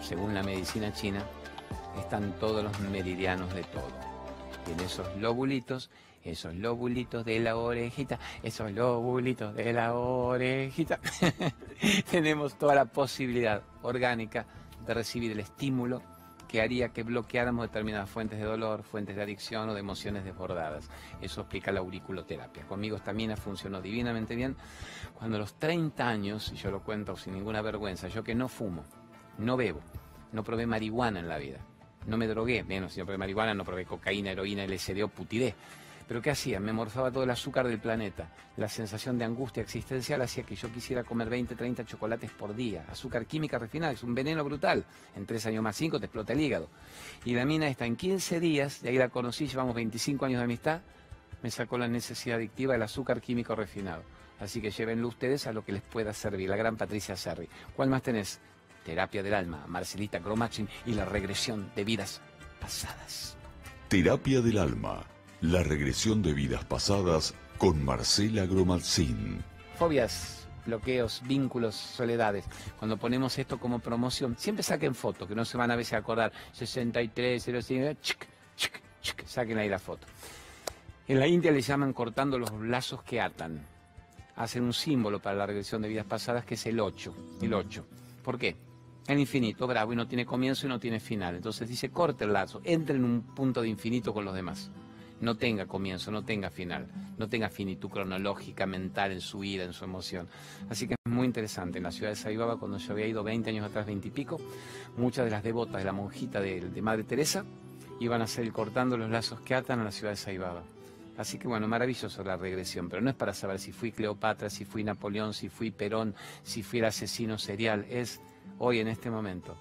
según la medicina china, están todos los meridianos de todo. Y en esos lóbulitos, esos lóbulitos de la orejita, esos lóbulitos de la orejita, tenemos toda la posibilidad orgánica de recibir el estímulo que haría que bloqueáramos determinadas fuentes de dolor, fuentes de adicción o de emociones desbordadas. Eso explica la auriculoterapia. Conmigo esta mina funcionó divinamente bien. Cuando a los 30 años, y yo lo cuento sin ninguna vergüenza, yo que no fumo, no bebo, no probé marihuana en la vida, no me drogué, menos si no probé marihuana, no probé cocaína, heroína, LSD o putidé. Pero ¿qué hacía? Me morfaba todo el azúcar del planeta. La sensación de angustia existencial hacía que yo quisiera comer 20, 30 chocolates por día. Azúcar química refinada, es un veneno brutal. En tres años más cinco te explota el hígado. Y la mina está en 15 días, de ahí la conocí, llevamos 25 años de amistad, me sacó la necesidad adictiva del azúcar químico refinado. Así que llévenlo ustedes a lo que les pueda servir. La gran Patricia Serri. ¿Cuál más tenés? Terapia del alma, Marcelita Gromachin y la regresión de vidas pasadas. Terapia del alma, la regresión de vidas pasadas con Marcela Gromatzin. Fobias, bloqueos, vínculos, soledades. Cuando ponemos esto como promoción, siempre saquen fotos, que no se van a veces a acordar. 63, 05, chic, chic, chic, saquen ahí la foto. En la India le llaman cortando los lazos que atan. Hacen un símbolo para la regresión de vidas pasadas que es el 8. El 8. ¿Por qué? El infinito, bravo, y no tiene comienzo y no tiene final. Entonces dice, corte el lazo, entre en un punto de infinito con los demás. No tenga comienzo, no tenga final, no tenga finitud cronológica, mental en su vida, en su emoción. Así que es muy interesante. En la ciudad de Saibaba, cuando yo había ido 20 años atrás, 20 y pico, muchas de las devotas de la monjita de, de Madre Teresa iban a ser cortando los lazos que atan a la ciudad de Saibaba. Así que bueno, maravilloso la regresión, pero no es para saber si fui Cleopatra, si fui Napoleón, si fui Perón, si fui el asesino serial, es hoy en este momento.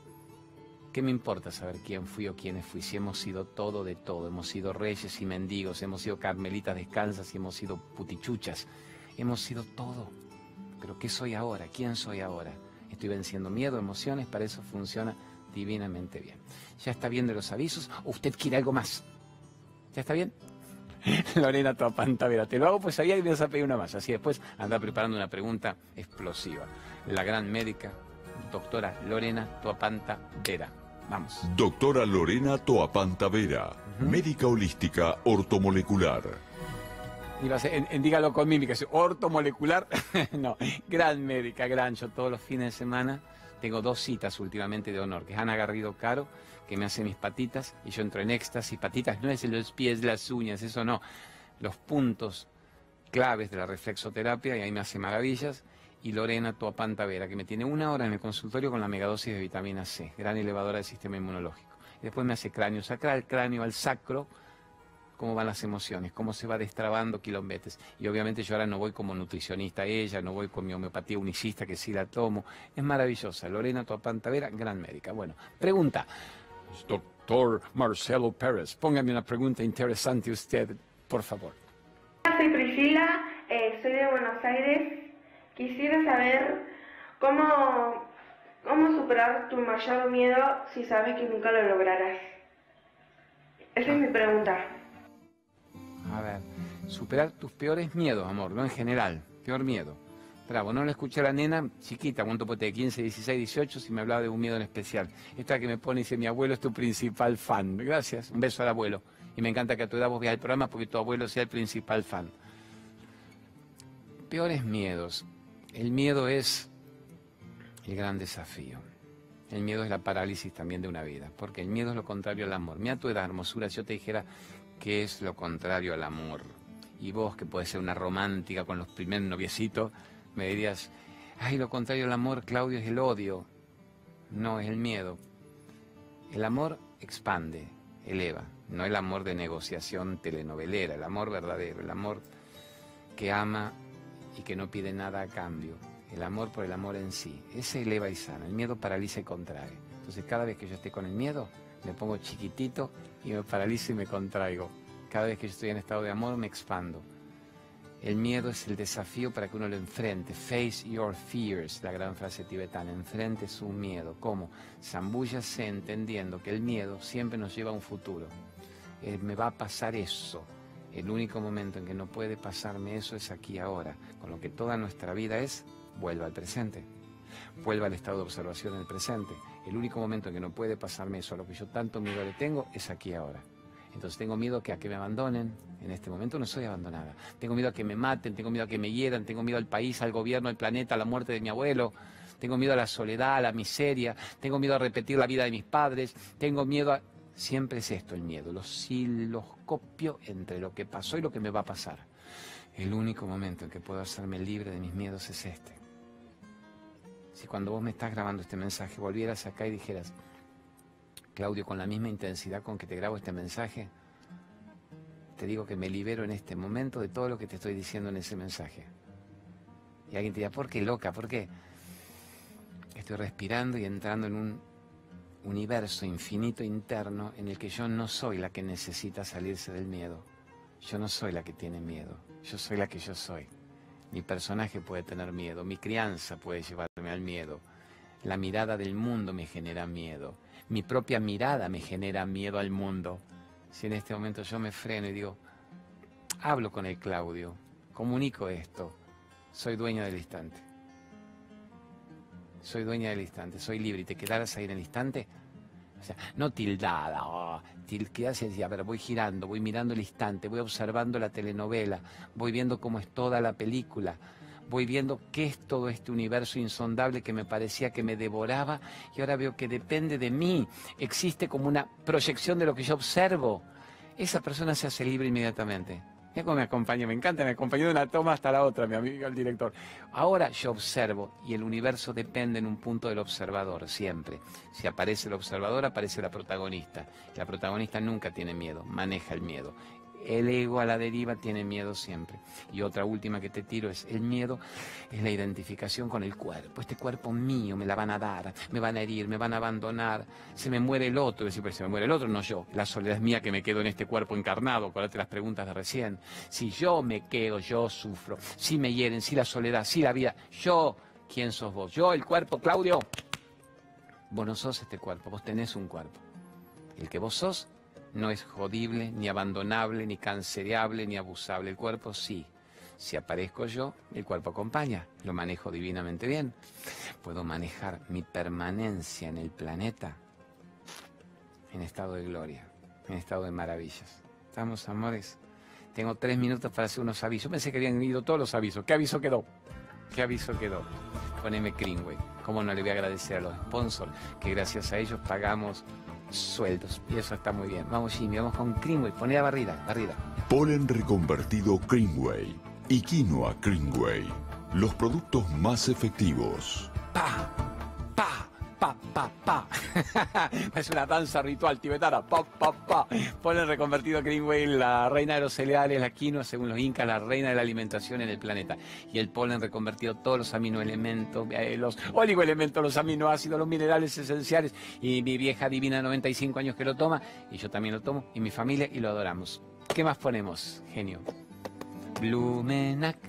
¿Qué me importa saber quién fui o quiénes fui? Si hemos sido todo de todo, hemos sido reyes y mendigos, hemos sido carmelitas descansas y hemos sido putichuchas, hemos sido todo. Pero ¿qué soy ahora? ¿Quién soy ahora? Estoy venciendo miedo, emociones, para eso funciona divinamente bien. ¿Ya está bien de los avisos? ¿O usted quiere algo más? ¿Ya está bien? Lorena Toapantavera, te lo hago pues ahí y me vas a pedir una más. Así después anda preparando una pregunta explosiva. La gran médica, doctora Lorena Toapanta Vera. Vamos. Doctora Lorena Toapanta Vera, médica holística ortomolecular. Ibas en, en dígalo con mímica, ortomolecular, no, gran médica, gran, yo todos los fines de semana tengo dos citas últimamente de honor, que es Ana Garrido Caro, que me hace mis patitas, y yo entro en éxtasis, patitas no es en los pies, las uñas, eso no, los puntos claves de la reflexoterapia, y ahí me hace maravillas, y Lorena Toapanta Vera, que me tiene una hora en el consultorio con la megadosis de vitamina C, gran elevadora del sistema inmunológico. Y después me hace cráneo sacral, cráneo al sacro, cómo van las emociones, cómo se va destrabando kilombetes. Y obviamente yo ahora no voy como nutricionista a ella, no voy con mi homeopatía unicista que sí la tomo. Es maravillosa. Lorena Toapantavera, gran médica. Bueno, pregunta. Doctor Marcelo Pérez, póngame una pregunta interesante usted, por favor. Soy Priscila, eh, soy de Buenos Aires. Quisiera saber cómo, cómo superar tu mayor miedo si sabes que nunca lo lograrás. Esa es mi pregunta. A ver, superar tus peores miedos, amor, no en general, peor miedo. Bravo, no le escuché a la nena chiquita, ¿cuánto puede de 15, 16, 18, si me hablaba de un miedo en especial? Esta que me pone dice, mi abuelo es tu principal fan. Gracias, un beso al abuelo. Y me encanta que a tu edad vos veas programa porque tu abuelo sea el principal fan. Peores miedos. El miedo es el gran desafío. El miedo es la parálisis también de una vida, porque el miedo es lo contrario al amor. Mira tu edad, hermosura, si yo te dijera que es lo contrario al amor. Y vos, que puedes ser una romántica con los primeros noviecitos, me dirías, ay, lo contrario al amor, Claudio, es el odio. No, es el miedo. El amor expande, eleva, no el amor de negociación telenovelera, el amor verdadero, el amor que ama y que no pide nada a cambio, el amor por el amor en sí. Ese eleva y sana, el miedo paraliza y contrae. Entonces cada vez que yo esté con el miedo, me pongo chiquitito y me paralizo y me contraigo. Cada vez que yo estoy en estado de amor, me expando. El miedo es el desafío para que uno lo enfrente. Face your fears, la gran frase tibetana. Enfrente su miedo. ¿Cómo? Zambúllase entendiendo que el miedo siempre nos lleva a un futuro. Eh, me va a pasar eso. El único momento en que no puede pasarme eso es aquí ahora. Con lo que toda nuestra vida es, vuelva al presente. Vuelva al estado de observación en el presente. El único momento en que no puede pasarme eso, a lo que yo tanto miedo le tengo, es aquí ahora. Entonces tengo miedo que a que me abandonen. En este momento no soy abandonada. Tengo miedo a que me maten, tengo miedo a que me hieran, tengo miedo al país, al gobierno, al planeta, a la muerte de mi abuelo. tengo miedo a la soledad, a la miseria, tengo miedo a repetir la vida de mis padres, tengo miedo a... Siempre es esto el miedo, los copio entre lo que pasó y lo que me va a pasar. El único momento en que puedo hacerme libre de mis miedos es este. Si cuando vos me estás grabando este mensaje volvieras acá y dijeras, Claudio, con la misma intensidad con que te grabo este mensaje, te digo que me libero en este momento de todo lo que te estoy diciendo en ese mensaje. Y alguien te dirá, ¿por qué loca? ¿Por qué? Estoy respirando y entrando en un universo infinito interno en el que yo no soy la que necesita salirse del miedo. Yo no soy la que tiene miedo. Yo soy la que yo soy. Mi personaje puede tener miedo, mi crianza puede llevarme al miedo, la mirada del mundo me genera miedo, mi propia mirada me genera miedo al mundo. Si en este momento yo me freno y digo, hablo con el Claudio, comunico esto, soy dueña del instante. Soy dueña del instante, soy libre y te quedaras ahí en el instante. O sea, no tildada, oh, quedas y a ver, voy girando, voy mirando el instante, voy observando la telenovela, voy viendo cómo es toda la película, voy viendo qué es todo este universo insondable que me parecía que me devoraba y ahora veo que depende de mí, existe como una proyección de lo que yo observo. Esa persona se hace libre inmediatamente. Me acompaña, me encanta, me acompañó de una toma hasta la otra, mi amigo el director. Ahora yo observo y el universo depende en un punto del observador, siempre. Si aparece el observador, aparece la protagonista. La protagonista nunca tiene miedo, maneja el miedo el ego a la deriva tiene miedo siempre. Y otra última que te tiro es el miedo, es la identificación con el cuerpo. Este cuerpo mío me la van a dar, me van a herir, me van a abandonar, se me muere el otro, se me muere el otro, no yo. La soledad es mía que me quedo en este cuerpo encarnado, acuérdate las preguntas de recién. Si yo me quedo, yo sufro. Si me hieren, si la soledad, si la vida, yo, ¿quién sos vos? Yo, el cuerpo, Claudio. Vos no sos este cuerpo, vos tenés un cuerpo. El que vos sos no es jodible, ni abandonable, ni cancereable, ni abusable. El cuerpo sí. Si aparezco yo, el cuerpo acompaña. Lo manejo divinamente bien. Puedo manejar mi permanencia en el planeta en estado de gloria, en estado de maravillas. ¿Estamos, amores? Tengo tres minutos para hacer unos avisos. Pensé que habían ido todos los avisos. ¿Qué aviso quedó? ¿Qué aviso quedó? Poneme Greenway. ¿Cómo no le voy a agradecer a los sponsors que gracias a ellos pagamos sueldos. Y eso está muy bien. Vamos, Jimmy, vamos con Greenway. Poné la barrida, barrida. Polen reconvertido Greenway y quinoa Greenway. Los productos más efectivos. ¡Pa! ¡Pa! pa, pa, es una danza ritual tibetana. Pa, pa, pa. Polen reconvertido Greenway, la reina de los cereales, la quinoa, según los incas, la reina de la alimentación en el planeta. Y el polen reconvertido todos los aminoelementos, eh, los oligoelementos, los aminoácidos, los minerales esenciales. Y mi vieja divina, 95 años que lo toma, y yo también lo tomo, y mi familia, y lo adoramos. ¿Qué más ponemos, genio? Blumenac,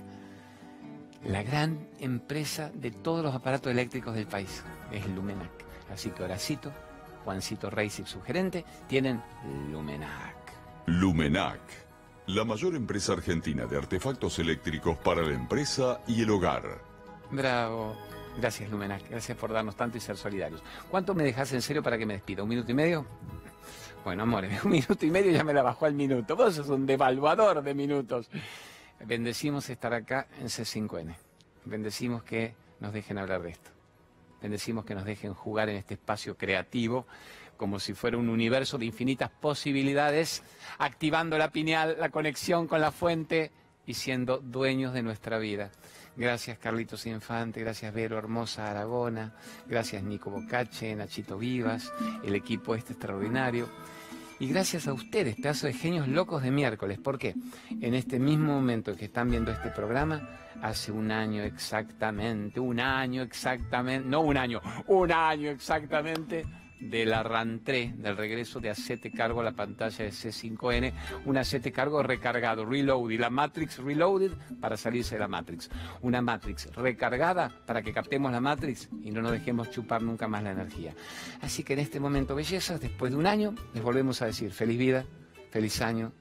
la gran empresa de todos los aparatos eléctricos del país es Lumenac. Así que Horacito, Juancito Reis y su gerente tienen Lumenac. Lumenac, la mayor empresa argentina de artefactos eléctricos para la empresa y el hogar. Bravo. Gracias, Lumenac. Gracias por darnos tanto y ser solidarios. ¿Cuánto me dejas en serio para que me despida? ¿Un minuto y medio? Bueno, amores, un minuto y medio ya me la bajó al minuto. Vos sos un devaluador de minutos. Bendecimos estar acá en C5N. Bendecimos que nos dejen hablar de esto. Bendecimos que nos dejen jugar en este espacio creativo como si fuera un universo de infinitas posibilidades, activando la pineal, la conexión con la fuente y siendo dueños de nuestra vida. Gracias Carlitos Infante, gracias Vero Hermosa Aragona, gracias Nico Bocache, Nachito Vivas, el equipo este extraordinario. Y gracias a ustedes, pedazos de genios locos de miércoles. ¿Por qué? En este mismo momento en que están viendo este programa, hace un año exactamente, un año exactamente, no un año, un año exactamente de la del regreso de Acete Cargo a la pantalla de C5N, un Acete Cargo recargado, reload, y la Matrix reloaded para salirse de la Matrix. Una Matrix recargada para que captemos la Matrix y no nos dejemos chupar nunca más la energía. Así que en este momento, bellezas, después de un año, les volvemos a decir feliz vida, feliz año,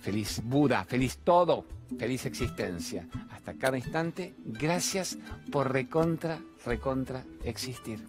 feliz Buda, feliz todo, feliz existencia. Hasta cada instante, gracias por recontra, recontra existir.